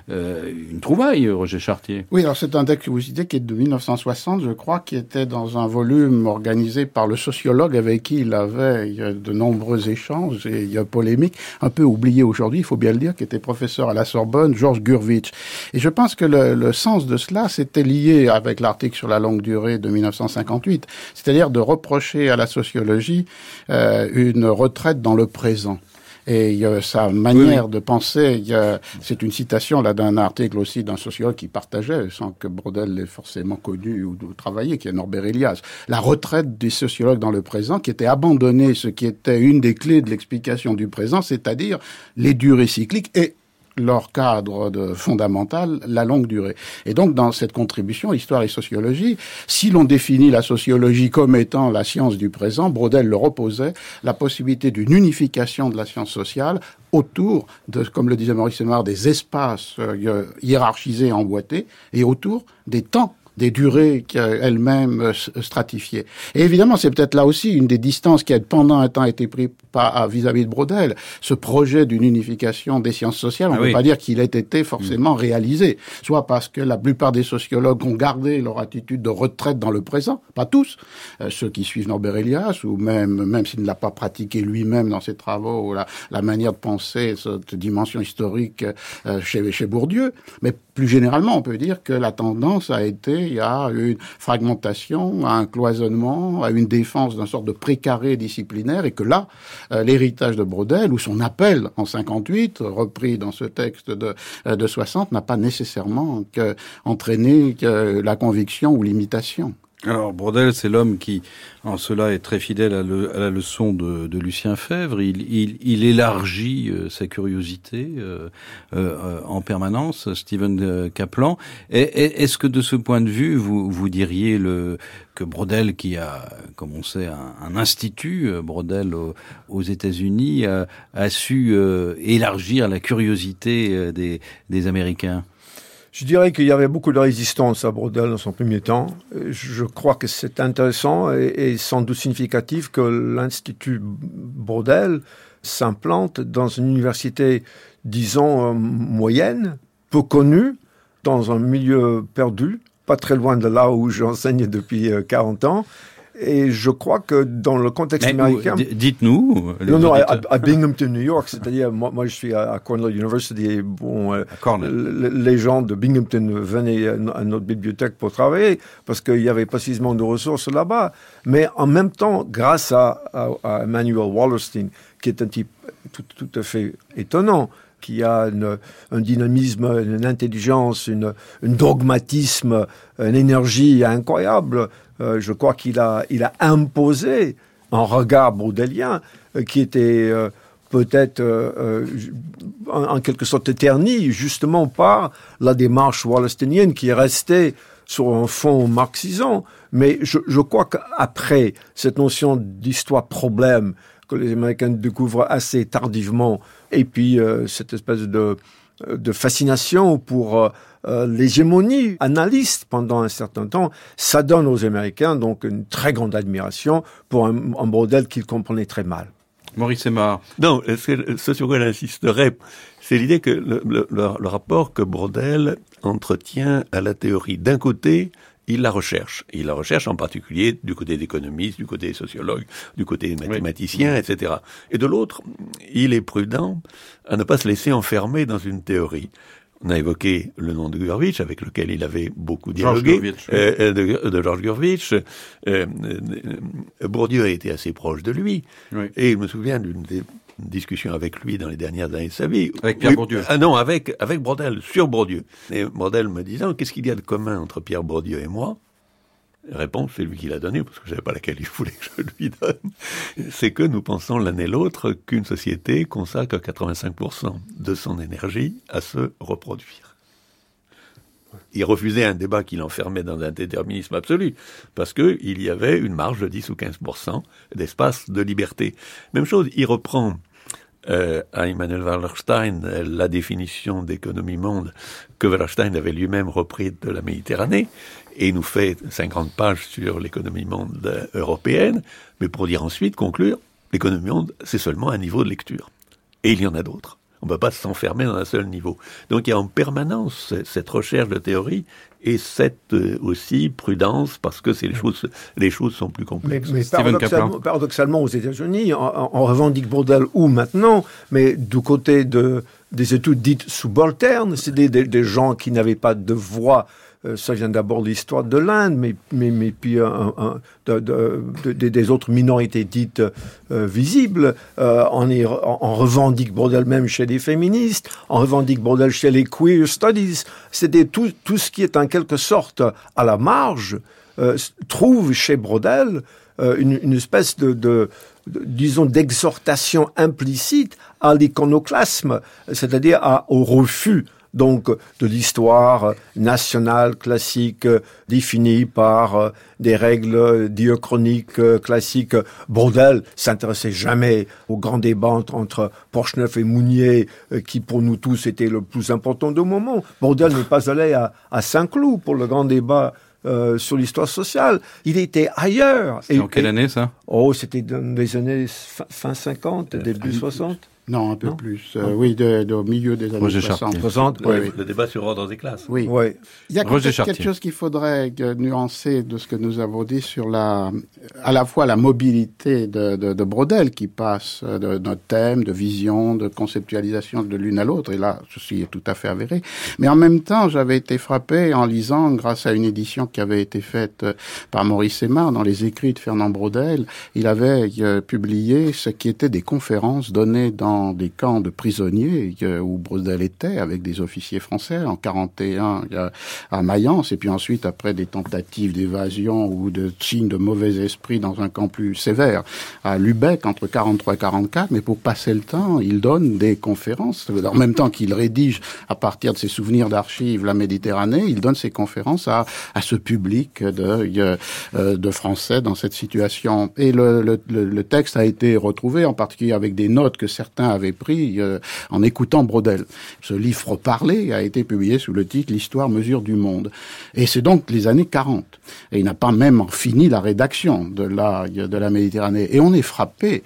euh, une trouvaille, Roger Chartier. Oui, alors c'est un texte que vous citez qui est de 1960, je crois, qui était dans un volume organisé par le sociologue avec qui il avait de nombreux échanges et il y a polémique, un peu oublié aujourd'hui, il faut bien le dire, qui était professeur à la Sorbonne, Georges Gurvitch. Et je pense que le, le sens de cela, c'était lié avec l'article sur la longue durée de 1958, c'est-à-dire de reprocher à la sociologie euh, une retraite dans le présent et sa manière de penser. C'est une citation là d'un article aussi d'un sociologue qui partageait, sans que Brodel l'ait forcément connu ou, travaillé, qui est Norbert Elias. La retraite des sociologues dans le présent, qui était abandonner ce qui était une des clés de l'explication du présent, c'est-à-dire les durées cycliques et leur cadre de fondamental, la longue durée. Et donc, dans cette contribution, histoire et sociologie, si l'on définit la sociologie comme étant la science du présent, Brodel leur opposait la possibilité d'une unification de la science sociale autour de, comme le disait Maurice Aymar, des espaces euh, hiérarchisés, emboîtés, et autour des temps des durées elles-mêmes euh, stratifiées. Et évidemment, c'est peut-être là aussi une des distances qui a pendant un temps été prise vis-à-vis de Brodel. Ce projet d'une unification des sciences sociales, on ne ah peut pas dire qu'il ait été forcément mm. réalisé, soit parce que la plupart des sociologues ont gardé leur attitude de retraite dans le présent, pas tous, euh, ceux qui suivent Norbert Elias, ou même, même s'il ne l'a pas pratiqué lui-même dans ses travaux, la, la manière de penser cette dimension historique euh, chez, chez Bourdieu, mais plus généralement, on peut dire que la tendance a été à une fragmentation, à un cloisonnement, à une défense d'un sorte de précaré disciplinaire, et que là, euh, l'héritage de Brodel, ou son appel en 58, repris dans ce texte de, euh, de 60, n'a pas nécessairement entraîné la conviction ou l'imitation. Alors Brodel, c'est l'homme qui, en cela, est très fidèle à, la leçon de, Lucien Fèvre. Il, élargit euh, sa curiosité euh, euh, en permanence, Stephen Kaplan. Est-ce que de ce point de vue, vous, diriez que Brodel, qui a, comme on sait, un, institut, Brodel aux, États-Unis, a, su élargir la curiosité des Américains? Je dirais qu'il y avait beaucoup de résistance à Brodel dans son premier temps. Je crois que c'est intéressant et, sans doute significatif que l'Institut Brodel s'implante dans une université, disons, euh, moyenne, peu connue, dans un milieu perdu, pas très loin de là où j'enseigne depuis 40 euh, ans, et je crois que dans le contexte américain. Dites-nous. Non, non, à, Binghamton, New York, c'est-à-dire, moi, moi, je suis à, Cornell University et bon, euh, les gens de Binghamton venaient à notre bibliothèque pour travailler parce qu'il y avait précisément de ressources là-bas. Mais en même temps, grâce à, à, Emmanuel Wallerstein, qui est un type tout, tout à fait étonnant, qui a une, un dynamisme, une intelligence, une, un dogmatisme, une énergie incroyable. Euh, je crois qu'il a, il a imposé un regard broudelien euh, qui était euh, peut-être en, quelque sorte terni justement par la démarche wallastinienne qui est restée sur un fond marxisant. Mais je, crois qu'après cette notion d'histoire-problème que les Américains découvrent assez tardivement, et puis cette espèce de fascination pour euh, l'hégémonie analyste pendant un certain temps, ça donne aux Américains donc une très grande admiration pour un, modèle qu'ils comprenaient très mal. Maurice Aymar. Non, ce sur quoi insisterait, c'est l'idée que le, le, rapport que Brodel entretient à la théorie. D'un côté, il la recherche. Il la recherche en particulier du côté des économistes, du côté des sociologues, du côté des mathématiciens, etc. Et de l'autre, il est prudent à ne pas se laisser enfermer dans une théorie. On a évoqué le nom de Gurvitch, avec lequel il avait beaucoup dialogué, euh, euh, de, de, Georges Gurvitch. Euh, Bourdieu a été assez proche de lui. Et je me souviens d'une discussion avec lui dans les dernières années de sa vie. Avec Pierre Bourdieu Ah non, avec, avec Brodel, sur Bourdieu. Et Brodel me disant, qu'est-ce qu'il y a de commun entre Pierre Bourdieu et moi? Réponse, c'est lui qui l'a donnée, parce que je savais pas laquelle il voulait que je lui donne. C'est que nous pensons l'un et l'autre qu'une société consacre 85% de son énergie à se reproduire. Il refusait un débat qui l'enfermait dans un déterminisme absolu, parce qu'il y avait une marge de 10 ou 15% d'espace de liberté. Même chose, il reprend euh, à Emmanuel Wallerstein la définition d'économie monde que Wallerstein avait lui-même repris de la Méditerranée, et nous fait 50 pages sur l'économie monde européenne, mais pour dire ensuite, conclure, l'économie monde, c'est seulement un niveau de lecture. Et il y en a d'autres. On ne peut pas s'enfermer dans un seul niveau. Donc il y a en permanence cette recherche de théorie et cette euh, aussi prudence parce que c'est les choses, les choses sont plus complexes. Mais, paradoxalement, aux États-Unis, on, revendique Brodel où maintenant, mais du côté de, des études dites subalternes, c'est des, des, gens qui n'avaient pas de voix euh, ça vient d'abord de l'histoire de l'Inde, mais, mais, mais puis des autres minorités dites euh, visibles. Euh, on, revendique Bordel même chez les féministes, on revendique Bordel chez les queer studies. C'était tout, tout ce qui est en quelque sorte à la marge, trouve chez Brodel une, espèce de, disons, d'exhortation implicite à l'iconoclasme, c'est-à-dire au refus donc de l'histoire nationale classique définie par euh, des règles diachroniques euh, classiques. Bordel s'intéressait jamais au grand débat entre Porchneuf et Mounier, euh, qui pour nous tous était le plus important de moment. Bordel n'est pas allé à, Saint-Cloud pour le grand débat sur l'histoire sociale. Il était ailleurs. Et en quelle année ça? Oh, c'était dans les années fin 50, début 60. Non, un peu plus. Euh, oui, de, de, au milieu des années 60. 60 oui, oui. Le débat sur l'ordre des classes. Oui. Il y a quelque chose qu'il faudrait nuancer de ce que nous avons dit sur la, à la fois la mobilité de, de, de Brodel qui passe de notre thème, de vision, de conceptualisation de l'une à l'autre. Et là, ceci est tout à fait avéré. Mais en même temps, j'avais été frappé en lisant, grâce à une édition qui avait été faite par Maurice Aymar dans les écrits de Fernand Brodel, il avait euh, publié ce qui était des conférences données dans des camps de prisonniers où Brodel était avec des officiers français en 41 à Mayence. Et puis ensuite après des tentatives d'évasion ou de signes de mauvais esprit dans un camp plus sévère à Lubeck entre 43 et 44 mais pour passer le temps il donne des conférences. En même temps qu'il rédige à partir de ses souvenirs d'archives la Méditerranée il donne ses conférences à, à ce public de, euh, de Français dans cette situation. Et le, le, le texte a été retrouvé en particulier avec des notes que certains avait pris euh, en écoutant Brodel. Ce livre parlé a été publié sous le titre L'histoire mesure du monde. Et c'est donc les années 40. Et il n'a pas même fini la rédaction de la, de la Méditerranée. Et on est frappé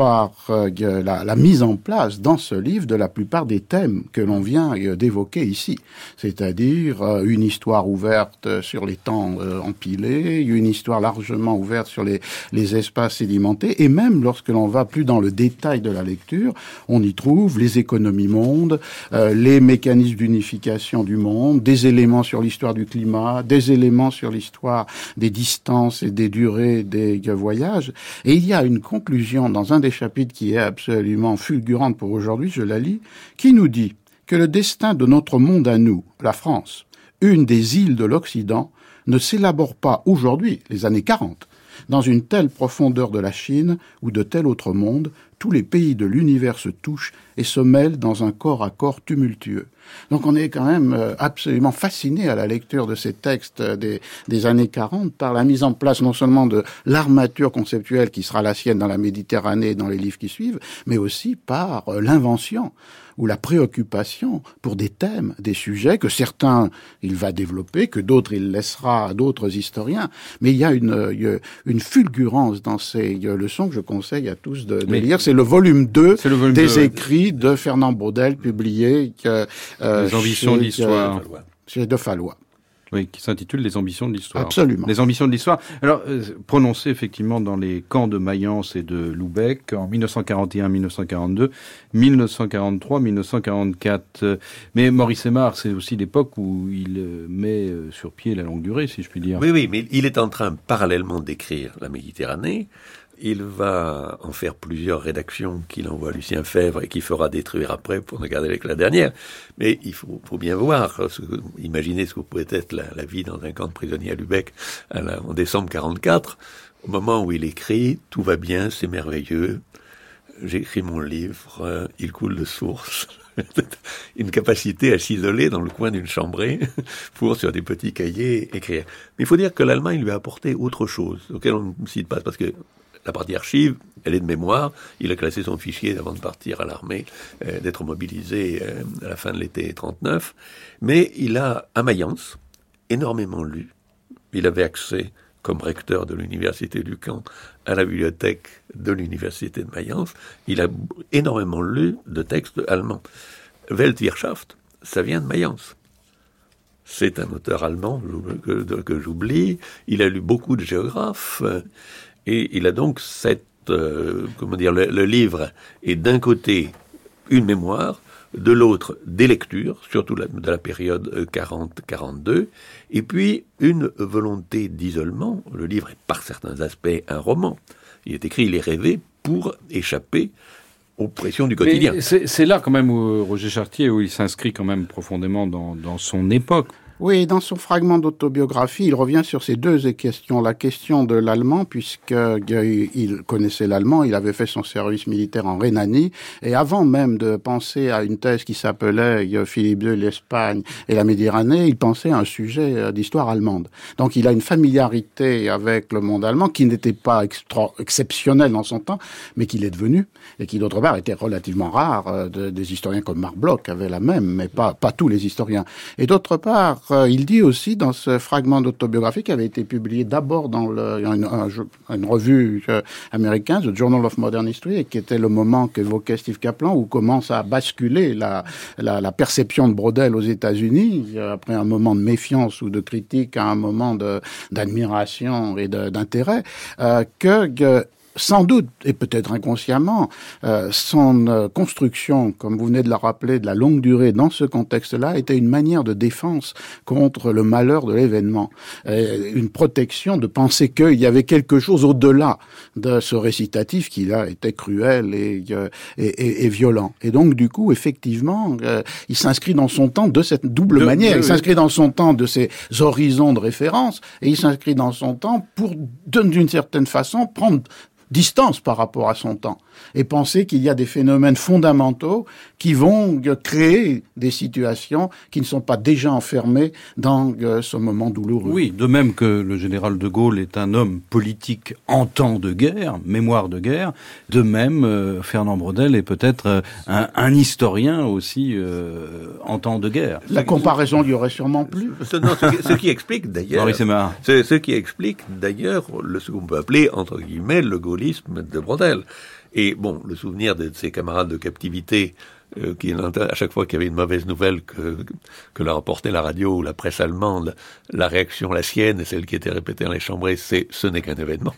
euh, la, mise en place dans ce livre de la plupart des thèmes que l'on vient euh, d'évoquer ici, c'est-à-dire euh, une histoire ouverte sur les temps empilés, une histoire largement ouverte sur les, les espaces sédimentés, et même lorsque l'on va plus dans le détail de la lecture, on y trouve les économies mondes, les mécanismes d'unification du monde, des éléments sur l'histoire du climat, des éléments sur l'histoire des distances et des durées des voyages, et il y a une conclusion dans un des chapitres qui est absolument fulgurante pour aujourd'hui, je la lis, qui nous dit que le destin de notre monde à nous, la France, une des îles de l'Occident, ne s'élabore pas aujourd'hui, les années 40, dans une telle profondeur de la Chine ou de tel autre monde, tous les pays de l'univers se touchent et se mêlent dans un corps à corps tumultueux. Donc on est quand même euh, absolument fasciné à la lecture de ces textes des, des années 40 par la mise en place non seulement de l'armature conceptuelle qui sera la sienne dans la Méditerranée et dans les livres qui suivent, mais aussi par euh, l'invention ou la préoccupation pour des thèmes, des sujets que certains il va développer, que d'autres il laissera à d'autres historiens. Mais il y a une, une fulgurance dans ces leçons que je conseille à tous de, lire. C'est le volume 2 des écrits de Fernand Braudel publié euh, Les ambitions de l'histoire. Chez De Fallois. Oui, qui s'intitule Les ambitions de l'histoire. Absolument. Les ambitions de l'histoire. Alors, euh, prononcé effectivement dans les camps de Mayence et de Loubec en 1941-1942, 1943-1944. Mais Maurice Aymar, c'est aussi l'époque où il euh, met euh, sur pied la longue durée, si je puis dire. Oui, oui, mais il est en train parallèlement d'écrire la Méditerranée. Il va en faire plusieurs rédactions qu'il envoie à Lucien Fèvre et qu'il fera détruire après pour ne garder que la dernière. Mais il faut, bien voir, ce imaginez ce que pouvait être la, vie dans un camp de prisonniers à Lubeck en décembre 44. Au moment où il écrit, tout va bien, c'est merveilleux. J'écris mon livre, il coule de source. [laughs] une capacité à s'isoler dans le coin d'une chambrée [laughs] pour, sur des petits cahiers, écrire. Mais il faut dire que l'Allemagne lui a apporté autre chose, auquel on ne cite pas, parce que la partie archive, elle est de mémoire. Il a classé son fichier avant de partir à l'armée, euh, d'être mobilisé euh, à la fin de l'été 39. Mais il a, à Mayence, énormément lu. Il avait accès comme recteur de l'université du Caen à la bibliothèque de l'université de Mayence, il a énormément lu de textes allemands. Weltwirtschaft, ça vient de Mayence. C'est un auteur allemand que, j'oublie. Il a lu beaucoup de géographes et il a donc cette, euh, comment dire, le livre est d'un côté une mémoire, de l'autre des lectures, surtout de la période 40-42, euh, et puis une volonté d'isolement. Le livre est par certains aspects un roman. Il est écrit, il est rêvé pour échapper aux pressions du quotidien. C'est là quand même où Roger Chartier, où il s'inscrit quand même profondément dans, dans son époque. Oui, dans son fragment d'autobiographie, il revient sur ces deux questions. La question de l'allemand, puisqu'il connaissait l'allemand, il avait fait son service militaire en Rhénanie, et avant même de penser à une thèse qui s'appelait Philippe II, l'Espagne et la Méditerranée, il pensait à un sujet euh, d'histoire allemande. Donc il a une familiarité avec le monde allemand qui n'était pas extra exceptionnelle dans son temps, mais qu'il est devenu, et qui d'autre part était relativement rare. Euh, des historiens comme Marc Bloch avaient la même, mais pas, pas tous les historiens. Et d'autre part, euh, il dit aussi dans ce fragment d'autobiographie qui avait été publié d'abord dans une, revue euh, américaine, The Journal of Modern History, et qui était le moment qu'évoquait Steve Kaplan, où commence à basculer la, perception de Brodel aux États-Unis, euh, après un moment de méfiance ou de critique à un moment d'admiration et d'intérêt, que sans doute, et peut-être inconsciemment, euh, son euh, construction, comme vous venez de la rappeler, de la longue durée dans ce contexte-là, était une manière de défense contre le malheur de l'événement, une protection de penser qu'il y avait quelque chose au-delà de ce récitatif qui là était cruel et, euh, et, et, violent. Et donc, du coup, effectivement, il s'inscrit dans son temps de cette double manière. il s'inscrit dans son temps de ces horizons de référence et il s'inscrit dans son temps pour, d'une certaine façon, prendre distance par rapport à son temps et penser qu'il y a des phénomènes fondamentaux qui vont créer des situations qui ne sont pas déjà enfermées dans euh, ce moment douloureux. Oui, de même que le général de Gaulle est un homme politique en temps de guerre, mémoire de guerre, de même euh, Fernand Brodel est peut-être euh, un, historien aussi en temps de guerre. La comparaison lui aurait sûrement plu. Ce, ce, qui explique d'ailleurs, c'est ce qui explique d'ailleurs ce qu'on peut appeler entre guillemets le de Brodel. Et bon, le souvenir de ses camarades de captivité, euh, qui à chaque fois qu'il y avait une mauvaise nouvelle que, que leur apportait la radio ou la presse allemande, la réaction, la sienne, et celle qui était répétée dans les chambres, c'est ce n'est qu'un événement.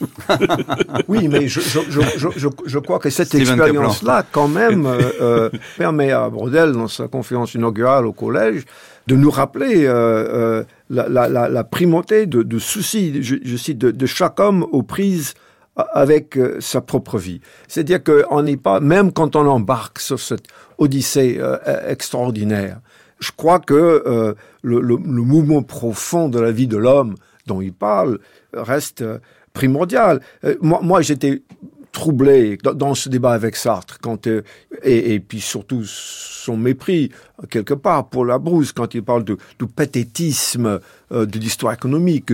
[laughs] oui, mais je, je, je, je, crois que cette expérience-là, quand même, euh, euh, [laughs] permet à Brodel, dans sa conférence inaugurale au collège, de nous rappeler euh, la, la, la, primauté de, de soucis, je, cite, de, de, chaque homme aux prises avec euh, sa propre vie. C'est-à-dire qu'on n'est pas, même quand on embarque sur cette odyssée euh, extraordinaire, je crois que euh, le, mouvement profond de la vie de l'homme dont il parle reste primordial. moi j'étais troublé dans, ce débat avec Sartre, quand, et, et, puis surtout son mépris, quelque part, pour la brousse, quand il parle de, du pathétisme euh, de l'histoire économique,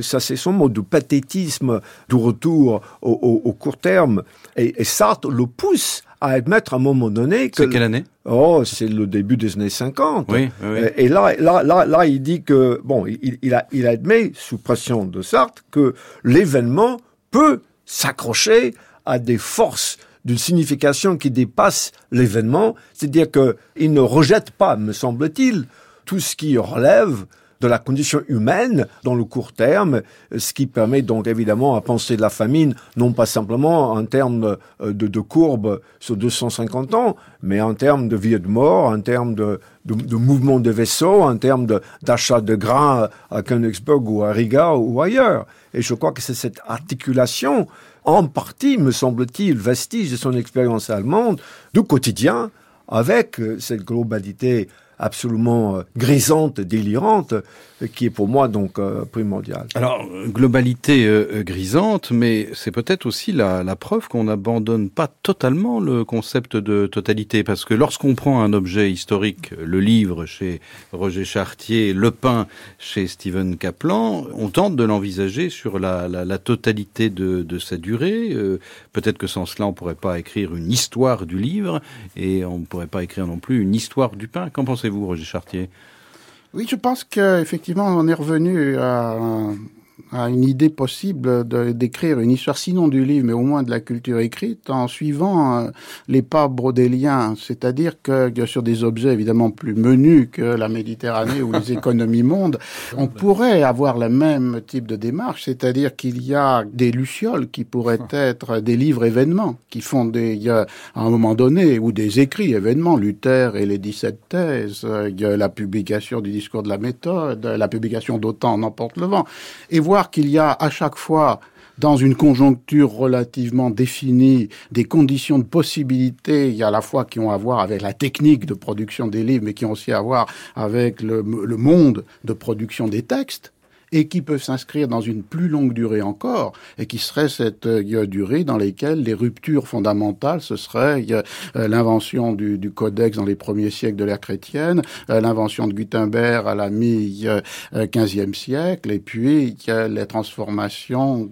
ça c'est son mot, du pathétisme du retour au, au, court terme. Et, et, Sartre le pousse à admettre à un moment donné que... C'est quelle année? Oh, c'est le début des années 50. Oui, oui, Et là, là, là, là, il dit que, bon, il, il, a, il admet, sous pression de Sartre, que l'événement peut s'accrocher à des forces d'une signification qui dépasse l'événement, c'est-à-dire qu'il ne rejette pas, me semble-t-il, tout ce qui relève de la condition humaine dans le court terme, ce qui permet donc évidemment à penser de la famine, non pas simplement en termes de, de courbe sur 250 ans, mais en termes de vie et de mort, en termes de mouvement de vaisseaux, en termes d'achat de, grains à Königsberg ou à Riga ou ailleurs. Et je crois que c'est cette articulation en partie, me semble-t-il, vestige de son expérience allemande, du quotidien, avec euh, cette globalité absolument euh, grisante, délirante, euh, qui est pour moi donc euh, primordiale. Alors, globalité grisante, mais c'est peut-être aussi la, preuve qu'on n'abandonne pas totalement le concept de totalité, parce que lorsqu'on prend un objet historique, le livre chez Roger Chartier, le pain chez Stephen Kaplan, on tente de l'envisager sur la, totalité de, sa durée. peut-être que sans cela, on pourrait pas écrire une histoire du livre, et on ne pourrait pas écrire non plus une histoire du pain. Qu'en pensez vous Roger Chartier? Oui, je pense qu'effectivement, on est revenu à à une idée possible d'écrire une histoire, sinon du livre, mais au moins de la culture écrite, en suivant euh, les pas brodéliens, c'est-à-dire que, sur des objets évidemment plus menus que la Méditerranée ou les [laughs] économies mondes, on pourrait avoir le même type de démarche, c'est-à-dire qu'il y a des lucioles qui pourraient [laughs] être des livres événements, qui font des, à un moment donné, ou des écrits événements, Luther et les 17 thèses, la publication du discours de la méthode, la publication d'Autant n'emporte le vent, et qu'il y a à chaque fois dans une conjoncture relativement définie, des conditions de possibilité, il y a à la fois qui ont à voir avec la technique de production des livres, mais qui ont aussi à voir avec le monde de production des textes et qui peuvent s'inscrire dans une plus longue durée encore, et qui serait cette euh, durée dans laquelle les ruptures fondamentales, ce serait euh, l'invention du, codex dans les premiers siècles de l'ère chrétienne, euh, l'invention de Gutenberg à la mi-15e siècle, et puis les transformations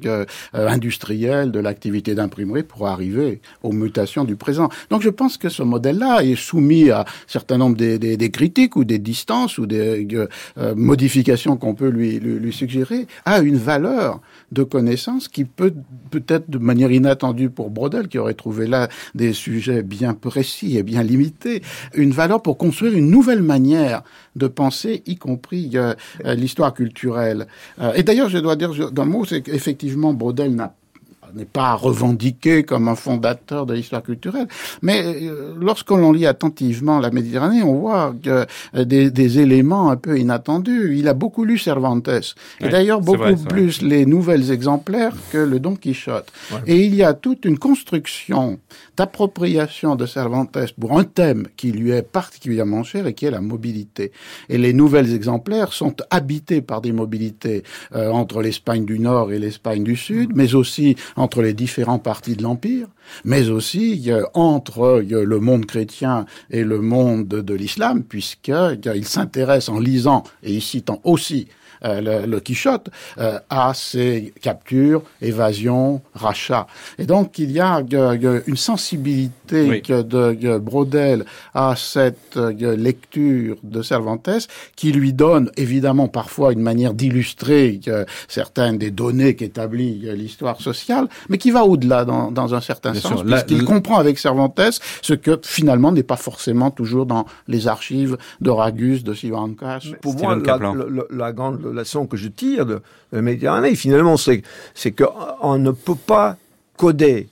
industrielles de l'activité d'imprimerie pour arriver aux mutations du présent. Donc je pense que ce modèle-là est soumis à un certain nombre des, critiques ou des distances ou des modifications qu'on peut lui, lui suggérer, a une valeur de connaissance qui peut, peut-être de manière inattendue pour Brodel, qui aurait trouvé là des sujets bien précis et bien limités, une valeur pour construire une nouvelle manière de penser, y compris euh, l'histoire culturelle. Euh, et d'ailleurs, je dois dire d'un mot, c'est qu'effectivement, Brodel n'a n'est pas revendiqué comme un fondateur de l'histoire culturelle, mais euh, lorsque l'on lit attentivement la Méditerranée, on voit que euh, des, des, éléments un peu inattendus. Il a beaucoup lu Cervantes, et d'ailleurs beaucoup plus les nouvelles exemplaires que le Don Quichotte. Et il y a toute une construction d'appropriation de Cervantes pour un thème qui lui est particulièrement cher et qui est la mobilité. Et les nouvelles exemplaires sont habités par des mobilités euh, entre l'Espagne du Nord et l'Espagne du Sud, mais aussi entre les différents partis de l'Empire, mais aussi entre le monde chrétien et le monde de l'islam, puisqu'il s'intéresse en lisant et y citant aussi euh, le, Quichotte, euh, à ces captures, évasions, rachats. Et donc il y a une sensibilité de Brodel à cette euh, lecture de Cervantes qui lui donne évidemment parfois une manière d'illustrer certaines des données qu'établit l'histoire sociale, mais qui va au-delà dans, dans, un certain sens, puisqu'il comprend avec Cervantes ce que finalement n'est pas forcément toujours dans les archives de Ragus, de Sivancas. Pour moi, la, la, grande la leçon que je tire de, la Méditerranée, finalement, c'est, qu'on ne peut pas coder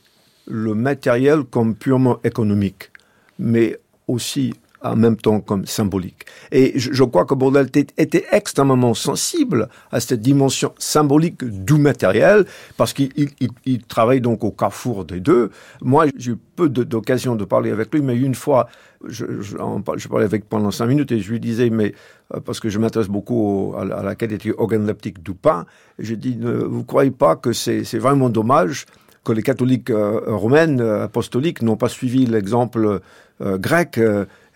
le matériel comme purement économique, mais aussi en même temps comme symbolique. Et je, crois que Bourdel était extrêmement sensible à cette dimension symbolique du matériel, parce qu'il il, travaille donc au carrefour des deux. Moi, j'ai eu peu d'occasion de parler avec lui, mais une fois, je, je, parlais avec pendant cinq minutes et je lui disais, mais parce que je m'intéresse beaucoup à, la qualité organoleptique du pain, je dis, ne vous croyez pas que c'est vraiment dommage que les catholiques euh, romaines euh, apostoliques n'ont pas suivi l'exemple grec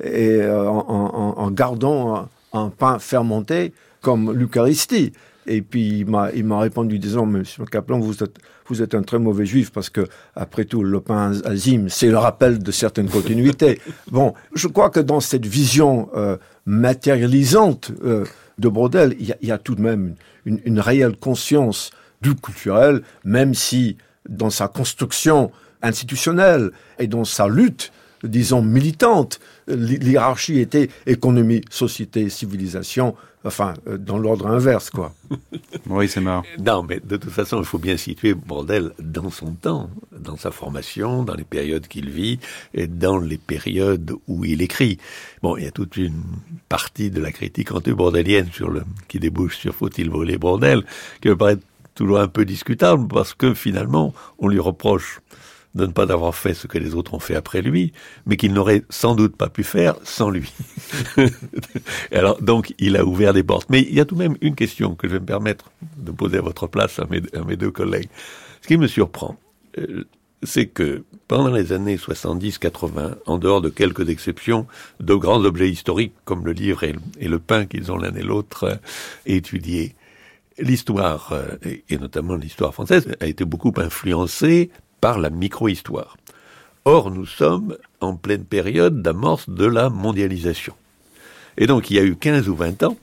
et en, gardant un pain fermenté comme l'Eucharistie. Et puis il m'a, il m'a répondu disant, Monsieur Kaplan, vous êtes, vous êtes un très mauvais juif parce que, après tout, le pain azim, c'est le rappel de certaines continuités. [laughs] bon, je crois que dans cette vision euh, matérialisante euh, de Brodel, il y, a, il y, a, tout de même une, une, réelle conscience du culturel, même si dans sa construction institutionnelle et dans sa lutte, disons, militante, l'hierarchie était économie, société, civilisation, Enfin, euh, dans l'ordre inverse, quoi. [laughs] oui, c'est marrant. Non, mais de toute façon, il faut bien situer Bordel dans son temps, dans sa formation, dans les périodes qu'il vit et dans les périodes où il écrit. Bon, il y a toute une partie de la critique anti-bordelienne sur le, qui débouche sur faut-il voler Bordel, qui me paraît toujours un peu discutable parce que finalement, on lui reproche de ne pas avoir fait ce que les autres ont fait après lui, mais qu'il n'aurait sans doute pas pu faire sans lui. [laughs] alors, donc, il a ouvert des portes. Mais il y a tout de même une question que je vais me permettre de poser à votre place à mes, deux collègues. Ce qui me surprend, euh, c'est que pendant les années 70-80, en dehors de quelques exceptions, de grands objets historiques comme le livre et, le pain qu'ils ont l'un et l'autre euh, étudiés, l'histoire, euh, et notamment l'histoire française, a été beaucoup influencée par la micro-histoire. Or, nous sommes en pleine période d'amorce de la mondialisation. Et donc, il y a eu 15 ou 20 ans,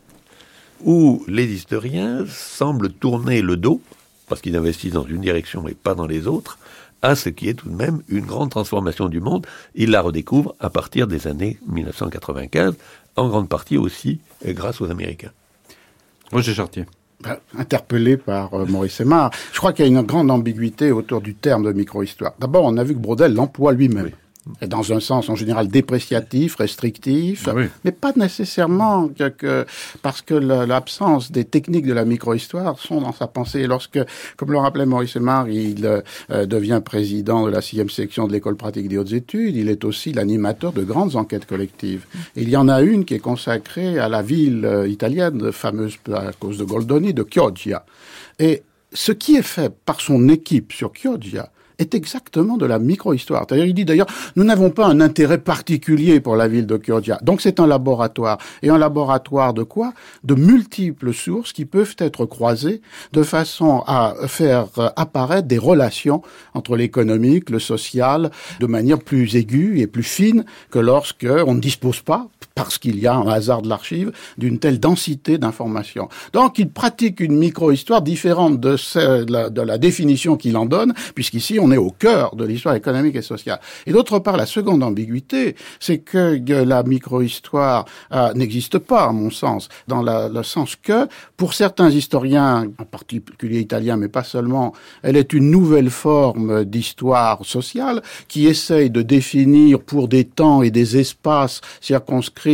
où les historiens semblent tourner le dos, parce qu'ils investissent dans une direction et pas dans les autres, à ce qui est tout de même une grande transformation du monde. Ils la redécouvrent à partir des années 1995, en grande partie aussi grâce aux Américains. Roger Chartier. Ben, interpellé par euh, Maurice Aymar. Je crois qu'il y a une grande ambiguïté autour du terme de micro-histoire. D'abord, on a vu que Brodel l'emploie lui-même dans un sens en général dépréciatif, restrictif, Ah oui. mais pas nécessairement que, que- parce que l'absence des techniques de la micro-histoire sont dans sa pensée. Et lorsque, comme le rappelait Maurice Aymar, il euh, devient président de la sixième section de l'école pratique des hautes études, il est aussi l'animateur de grandes enquêtes collectives. Et il y en a une qui est consacrée à la ville euh, italienne, fameuse à cause de Goldoni, de Chioggia. Et ce qui est fait par son équipe sur Chioggia est exactement de la micro-histoire. C'est-à-dire, il dit d'ailleurs, nous n'avons pas un intérêt particulier pour la ville de Chioggia. Donc c'est un laboratoire. Et un laboratoire de quoi? De multiples sources qui peuvent être croisées de façon à faire apparaître des relations entre l'économique, le social, de manière plus aiguë et plus fine que lorsque on ne dispose pas, parce qu'il y a un hasard de l'archive, d'une telle densité d'informations. Donc il pratique une micro-histoire différente de, celle- de la, définition qu'il en donne, puisqu'ici on est au cœur de l'histoire économique et sociale. Et d'autre part, la seconde ambiguïté, c'est que la micro-histoire euh, n'existe pas, à mon sens, dans le sens que, pour certains historiens, en particulier italiens, mais pas seulement, elle est une nouvelle forme d'histoire sociale qui essaye de définir pour des temps et des espaces circonscrits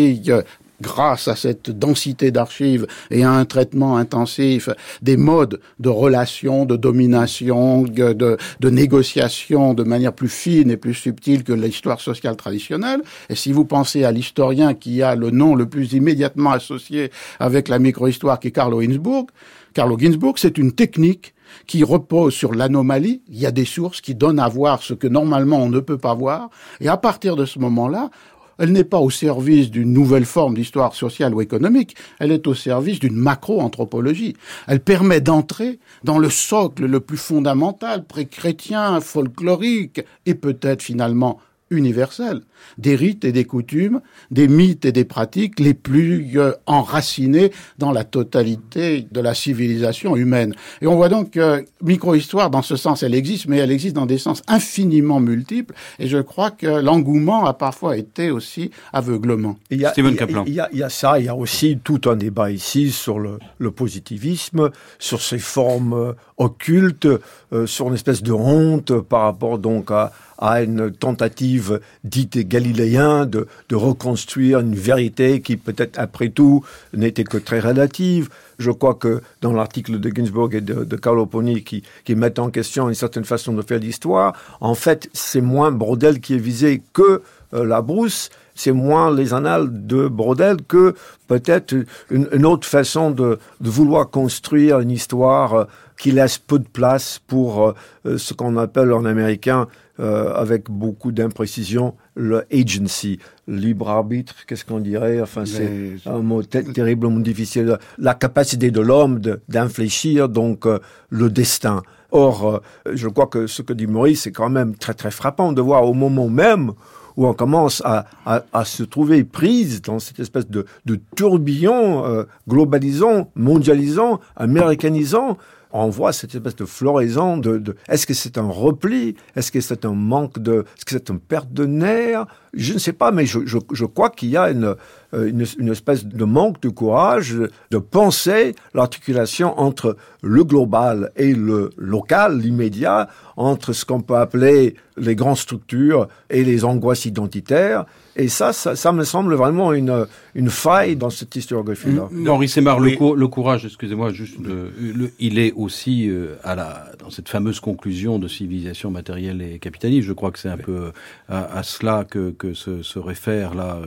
grâce à cette densité d'archives et à un traitement intensif des modes de relations, de domination, de, de, de négociation de manière plus fine et plus subtile que l'histoire sociale traditionnelle. Et si vous pensez à l'historien qui a le nom le plus immédiatement associé avec la micro-histoire qui est Carlo Ginzburg, Carlo Ginzburg, c'est une technique qui repose sur l'anomalie. Il y a des sources qui donnent à voir ce que normalement on ne peut pas voir. Et à partir de ce moment-là, elle n'est pas au service d'une nouvelle forme d'histoire sociale ou économique, elle est au service d'une macro-anthropologie. Elle permet d'entrer dans le socle le plus fondamental, pré-chrétien, folklorique, et peut-être finalement universel, des rites et des coutumes, des mythes et des pratiques les plus euh, enracinés dans la totalité de la civilisation humaine. Et on voit donc que micro-histoire, dans ce sens, elle existe, mais elle existe dans des sens infiniment multiples, et je crois que l'engouement a parfois été aussi aveuglement. Il y a, Steven il y a- Kaplan. Il y, a, il y a ça, il y a aussi tout un débat ici sur le, le positivisme, sur ses formes euh, occultes, euh, sur une espèce de honte par rapport donc à, à une tentative dite galiléenne de, reconstruire une vérité qui peut-être après tout n'était que très relative. Je crois que dans l'article de Ginsburg et de, Carlo Poni qui, mettent en question une certaine façon de faire l'histoire, en fait c'est moins Brodel qui est visé que euh, la brousse, c'est moins les annales de Brodel que peut-être une, autre façon de, vouloir construire une histoire euh, qui laisse peu de place pour euh, ce qu'on appelle en américain, euh, avec beaucoup d'imprécision, le agency, libre arbitre, qu'est-ce qu'on dirait? Enfin, c'est un mot ter- terriblement difficile. La capacité de l'homme d'infléchir donc euh, le destin. Or, euh, je crois que ce que dit Maurice, c'est quand même très très frappant de voir au moment même où on commence à, à, à se trouver prise dans cette espèce de, de tourbillon euh, globalisant, mondialisant, américanisant, on voit cette espèce de floraison de, est-ce que c'est un repli? Est-ce que c'est un manque de Est-ce que c'est une perte de nerfs? Je ne sais pas, mais je, crois qu'il y a une, euh, une, une espèce de manque de courage de penser l'articulation entre le global et le local, l'immédiat, entre ce qu'on peut appeler les grandes structures et les angoisses identitaires. Et ça, ça me semble vraiment une, une faille dans cette historiographie-là. Aymar, Oui. le, cou- le courage, excusez-moi, juste, le- le- il est aussi euh, à la, dans cette fameuse conclusion de civilisation matérielle et capitaliste. Je crois que c'est un peu à, à cela que, que se, se réfère là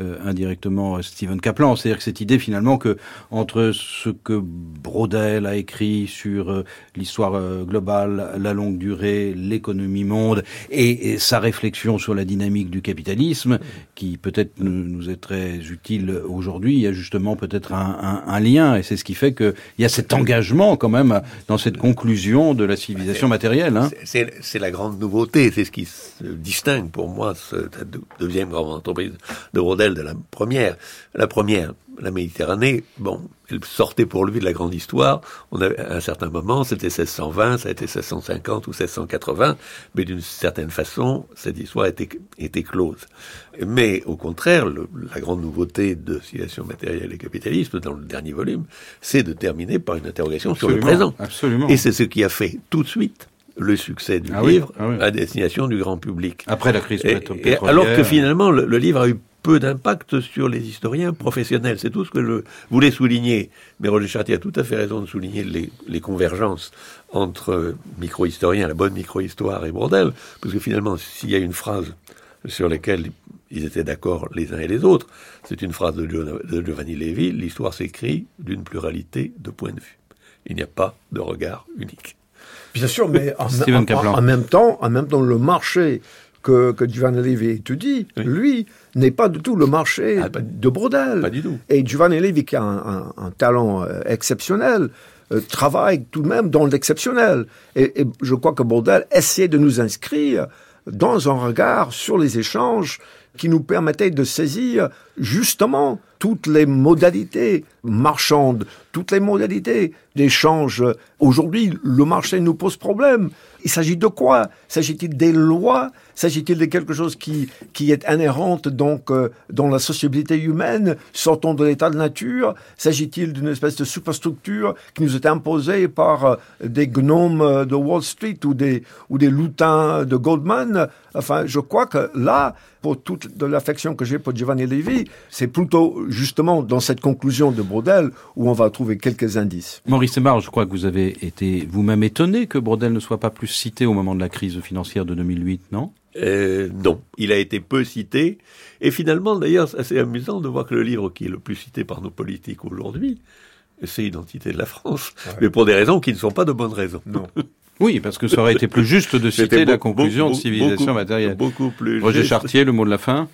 euh, indirectement Stephen Kaplan. C'est-à-dire que cette idée finalement que entre ce que Brodel a écrit sur euh, l'histoire euh, globale, la longue durée, l'économie monde et, et sa réflexion sur la dynamique du capitalisme, qui peut-être nous, nous est très utile aujourd'hui, il y a justement peut-être un, un- un lien, et c'est ce qui fait qu'il y a cet engagement quand même dans cette conclusion de la civilisation matérielle. Hein. C'est- la grande nouveauté, c'est ce qui se distingue pour moi cette deux- deuxième grande entreprise de Rodel de la première. La première, la Méditerranée, bon, elle sortait pour lui de la grande histoire. On avait, à un certain moment, c'était 1620, ça a été 1650 ou 1680, mais d'une certaine façon, cette histoire était, était close. Mais au contraire, la grande nouveauté de Civilisation matérielle et capitalisme, dans le dernier volume, c'est de terminer par une interrogation sur le présent. Absolument. Et c'est ce qui a fait tout de suite le succès du Ah livre oui, ah oui. à destination du grand public. Après la crise pétrolière. et alors que finalement, le, le livre a eu peu d'impact sur les historiens professionnels. C'est tout ce que je voulais souligner. Mais Roger Chartier a tout à fait raison de souligner les, les convergences entre micro-historiens, la bonne micro-histoire et Brodel, parce que finalement, s'il y a une phrase sur laquelle ils étaient d'accord les uns et les autres, c'est une phrase de, Gio- de Giovanni Levi, l'histoire s'écrit d'une pluralité de points de vue. Il n'y a pas de regard unique. Bien sûr, mais en même temps, en même temps, le marché que, que Giovanni Levi étudie, Oui. lui, n'est pas du tout le marché Ah, de Brodel. Pas du tout. Et Giovanni Levi, qui a un, un- un talent euh, exceptionnel, euh, travaille tout de même dans l'exceptionnel. Et, et je crois que Brodel essaie de nous inscrire dans un regard sur les échanges qui nous permettait de saisir justement toutes les modalités marchandes, toutes les modalités d'échange. Aujourd'hui, le marché nous pose problème. Il s'agit de quoi? S'agit-il des lois? S'agit-il de quelque chose qui, qui est inhérente donc euh, dans la sociabilité humaine, sortant de l'état de nature. S'agit-il d'une espèce de superstructure qui nous est imposée par euh, des gnomes euh, de Wall Street ou des, ou des lutins de Goldman? Enfin, je crois que là, pour toute l'affection que j'ai pour Giovanni Levi, c'est plutôt justement dans cette conclusion de Brodel où on va trouver quelques indices. Maurice Semard, je crois que vous avez été vous-même étonné que Brodel ne soit pas plus cité au moment de la crise financière de 2008, non? Euh, non, il a été peu cité. Et finalement, d'ailleurs, c'est assez amusant de voir que le livre qui est le plus cité par nos politiques aujourd'hui, c'est Identité de la France. Mais pour des raisons qui ne sont pas de bonnes raisons. Non. [laughs] Oui, parce que ça aurait été plus juste de citer la beaucoup- conclusion de civilisation beaucoup- matérielle. Beaucoup plus. Roger juste. Chartier, le mot de la fin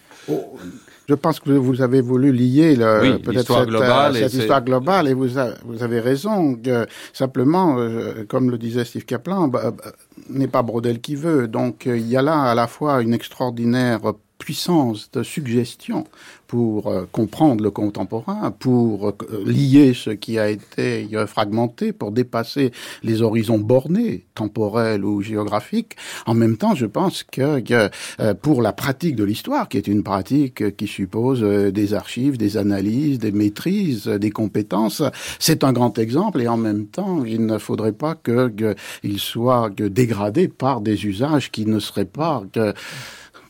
Je pense que vous avez voulu lier le- Oui, peut-être cette, globale euh, cette histoire globale et vous, a- vous avez raison. Que, simplement, euh, comme le disait Steve Kaplan, bah, bah, n'est pas Brodel qui veut. Donc euh, il y a là à la fois une extraordinaire puissance de suggestion pour euh, comprendre le contemporain, pour euh, lier ce qui a été euh, fragmenté, pour dépasser les horizons bornés, temporels ou géographiques. En même temps, je pense que, pour la pratique de l'histoire, qui est une pratique qui suppose des archives, des analyses, des maîtrises, des compétences, c'est un grand exemple et en même temps, il ne faudrait pas que, que il soit dégradé par des usages qui ne seraient pas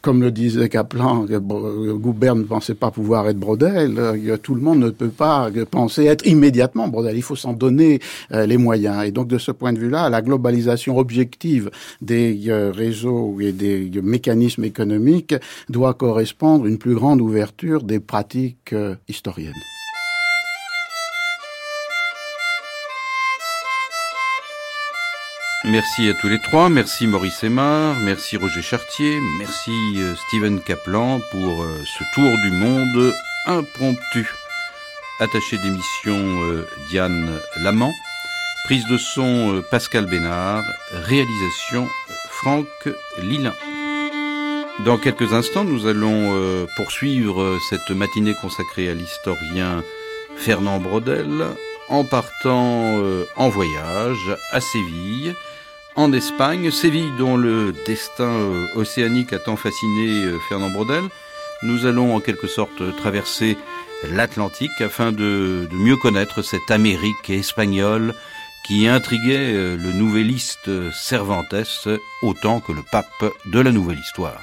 comme le disait Kaplan, Goubert ne pensait pas pouvoir être Brodel, euh, tout le monde ne peut pas euh, penser être immédiatement Brodel. Il faut s'en donner euh, les moyens. Et donc, de ce point de vue-là, la globalisation objective des réseaux et des mécanismes économiques doit correspondre à une plus grande ouverture des pratiques historiennes. Merci à tous les trois, merci Maurice Aymar, merci Roger Chartier, merci euh, Steven Kaplan pour euh, ce tour du monde impromptu. Attaché d'émission euh, Diane Lamant, prise de son Pascal Bénard, réalisation Franck Lilin. Dans quelques instants, nous allons poursuivre cette matinée consacrée à l'historien Fernand Brodel en partant en voyage à Séville, en Espagne, Séville dont le destin euh, océanique a tant fasciné euh, Fernand Brodel. Nous allons en quelque sorte traverser l'Atlantique afin de, mieux connaître cette Amérique espagnole qui intriguait euh, le nouvelliste Cervantes autant que le pape de la nouvelle histoire.